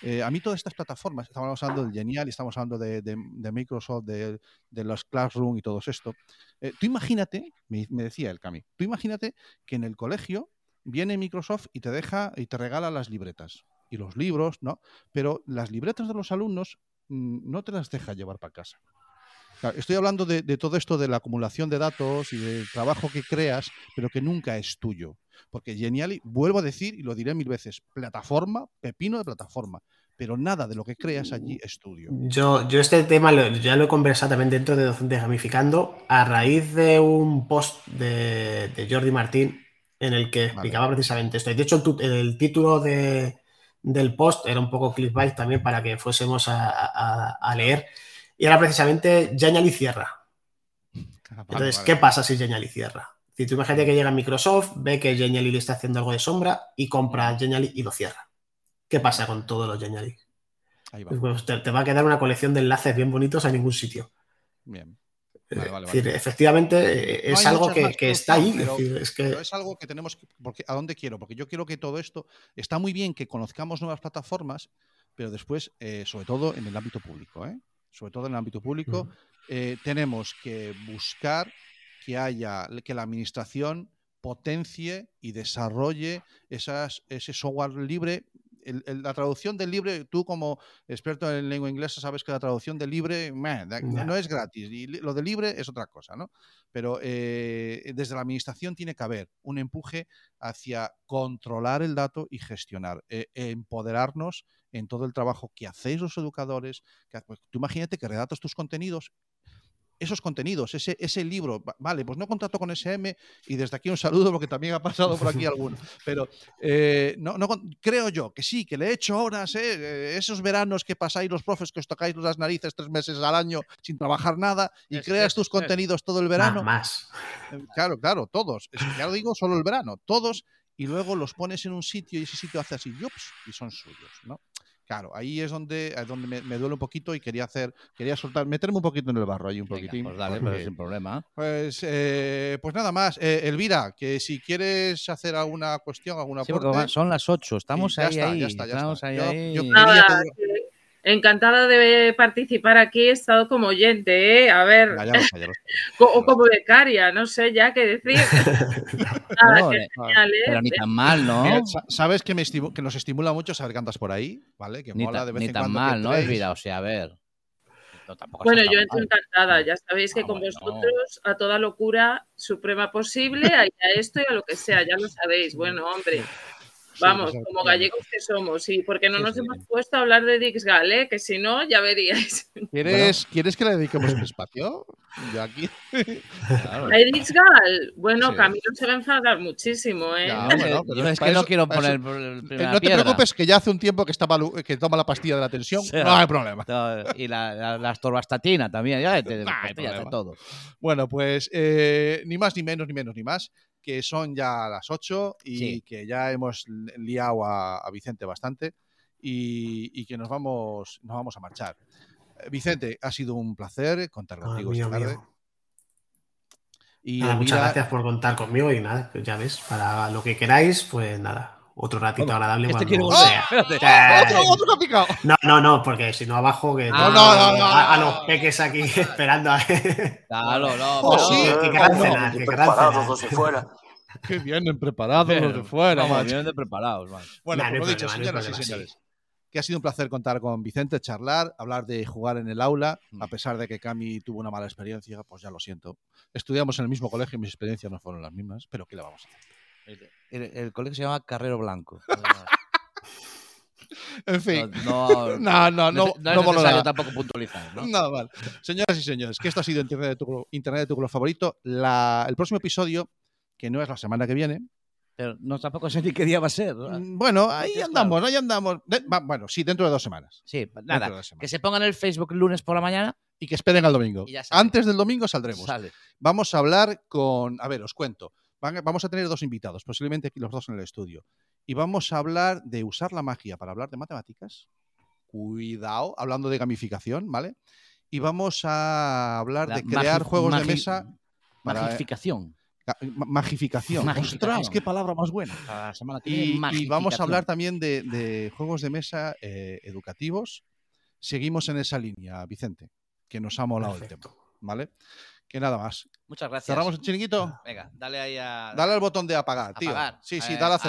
Eh, a mí todas estas plataformas, estamos hablando del Genial estamos hablando de, de- Microsoft, de, de los Classroom y todo esto. Eh, tú imagínate, me, me decía el Cami, tú imagínate que en el colegio viene Microsoft y te deja y te regala las libretas y los libros, ¿no? Pero las libretas de los alumnos mm, no te las deja llevar para casa. Claro, estoy hablando de, de todo esto de la acumulación de datos y del trabajo que creas, pero que nunca es tuyo. Porque Geniali, vuelvo a decir y lo diré mil veces, plataforma, pepino de plataforma, pero nada de lo que creas allí es tuyo. Yo, yo este tema lo- ya lo he conversado también dentro de Docentes Gamificando a raíz de un post de, de Jordi Martín en el que explicaba precisamente esto. De hecho, el, el título de- del post era un poco clickbait también para que fuésemos a, a- a leer. Y era precisamente Genially cierra. Entonces, ¿qué pasa si Genially cierra? Si tú imagínate que llega Microsoft, ve que Genially le está haciendo algo de sombra y compra Genially y lo cierra. ¿Qué pasa con todos los? Ahí va. Pues te, te va a quedar una colección de enlaces bien bonitos a ningún sitio. Bien. Vale, vale, es decir, vale. efectivamente, eh, No es algo que, está ahí. pero- es, decir, es que Pero es algo que tenemos que. Porque, ¿A dónde quiero? Porque yo quiero que todo esto. Está muy bien que conozcamos nuevas plataformas, pero después, eh, sobre todo en el ámbito público, ¿eh? sobre todo en el ámbito público, Mm. eh, tenemos que buscar que haya que la administración potencie y desarrolle esas, ese software libre. El- el- la traducción del libre, tú como experto en lengua inglesa sabes que la traducción del libre no es gratis y lo de libre es otra cosa, ¿no? Pero eh, desde la administración tiene que haber un empuje hacia controlar el dato y gestionar, eh, empoderarnos en todo el trabajo que hacéis los educadores. que pues, tú imagínate que redactas tus contenidos esos contenidos, ese, ese libro, va- vale, pues no contrato con SM y desde aquí un saludo porque también ha pasado por aquí alguno, pero eh, no, no creo yo que sí, que le he hecho horas, eh, eh, esos veranos que pasáis los profes que os tocáis las narices tres meses al año sin trabajar nada y creas tus contenidos todo el verano. más. Eh, Claro, claro, todos. Ya lo digo, solo el verano, todos, y luego los pones en un sitio y ese sitio hace así, yups, y son suyos, ¿no? Claro, ahí es donde, es donde me, me duele un poquito y quería hacer, quería soltar, meterme un poquito en el barro ahí un Venga, poquitín. pues dale, porque- pero sin problema. pues, eh, pues nada más. Eh, Elvira, que si quieres hacer alguna cuestión, alguna Sí, son las 8, estamos ya ahí, está, ya está, ya estamos está. ahí, Yo- ahí. yo quería Nada, todo- que encantada de participar aquí. He estado como oyente, ¿eh? A ver, Ya, ya lo sé, ya lo sé. co- o como becaria, no sé ya qué decir. Nada, No, que eh, genial, ¿eh? Pero ni tan mal, ¿no? Sabes que, me que nos estimula mucho saber que andas por ahí, ¿vale? Que Ni, mola de vez ni en tan cuando. mal, ¿no? entréis. Elvira, o sea, a ver. No, Bueno, yo mal. encantada. Ya sabéis que Ah, con vosotros a toda locura suprema posible, a, esto y a lo que sea, ya lo sabéis. Bueno, hombre, vamos, como gallegos que somos. Y porque no Sí, nos sí. hemos puesto a hablar de Dixgal, ¿eh? Que si no, ya veríais. ¿Quieres, ¿Quieres que le dediquemos un espacio? Yo aquí. Claro. ¿A Dixgal? Bueno, Sí. Camilo se va a enfadar muchísimo, ¿eh? Ya, No, bueno, pero es que no quiero poner el Eh, no te piedra. preocupes, que ya hace un tiempo que, está que toma la pastilla de la tensión. no hay problema. Y la, la, la astorbastatina también, ya te, No hay todo. Bueno, pues eh, ni más ni menos, ni menos, ni más, que son ya las 8 y Sí. que ya hemos liado a, a Vicente bastante y, y que nos vamos, nos vamos a marchar. Eh, Vicente, ha sido un placer contar Ah, contigo esta tarde. mío. Y Nada, muchas gracias por contar conmigo y nada, pues ya ves, para lo que queráis, pues nada, otro ratito agradable Este cuando. Eh, ¡Otro, otro que ha picado! No, no, no, porque si no abajo que Ah, no, no, no, a, a no, los no. peques aquí esperando a Claro, no, Oh, pero- sí. que, que querrán cenar, que querrán cenar. de fuera. ¡Qué vienen preparados los de Pero, fuera! macho! vienen de preparados, man. Bueno, Nah, no pues dicho, no señoras y sí. señores. Que ha sido un placer contar con Vicente, charlar, hablar de jugar en el aula, Mm. a pesar de que Cami tuvo una mala experiencia, pues ya lo siento. Estudiamos en el mismo colegio y mis experiencias no fueron las mismas, pero ¿qué le vamos a hacer? El, el colegio se llama Carrero Blanco. En fin, No, no, no, no, no, no, no, tampoco puntualizar, ¿no? Nada mal. Señoras y señores, que esto ha sido Internet de tu, Internet de tu color favorito. La- el próximo episodio, que no es la semana que viene, Pero no tampoco sé ni qué día va a ser. ¿no? mm, bueno, ahí andamos, ahí andamos. De- bueno, sí, dentro de dos semanas. Sí, nada. semanas. Que se pongan el Facebook lunes por la mañana. Y que esperen al domingo. Antes del domingo saldremos. Sale. vamos a hablar con, a ver, os cuento, Van- vamos a tener dos invitados, posiblemente aquí los dos en el estudio, y vamos a hablar de usar la magia para hablar de matemáticas. Cuidado, hablando de gamificación, ¿vale? Y vamos a hablar La de crear juegos de mesa. para- Magificación. ga- ma- Magificación. Magificación. ¡Ostras, qué palabra más buena! Para la semana que viene, Y, y vamos a magificación. hablar también de, de juegos de mesa eh, educativos. Seguimos en esa línea, Vicente, que nos ha molado el tema, ¿vale? Que nada más. Muchas gracias. ¿Cerramos el chiringuito? Venga, dale ahí a. Dale al botón de apagar, tío. Apagar. Sí, sí, Eh, dale a hacer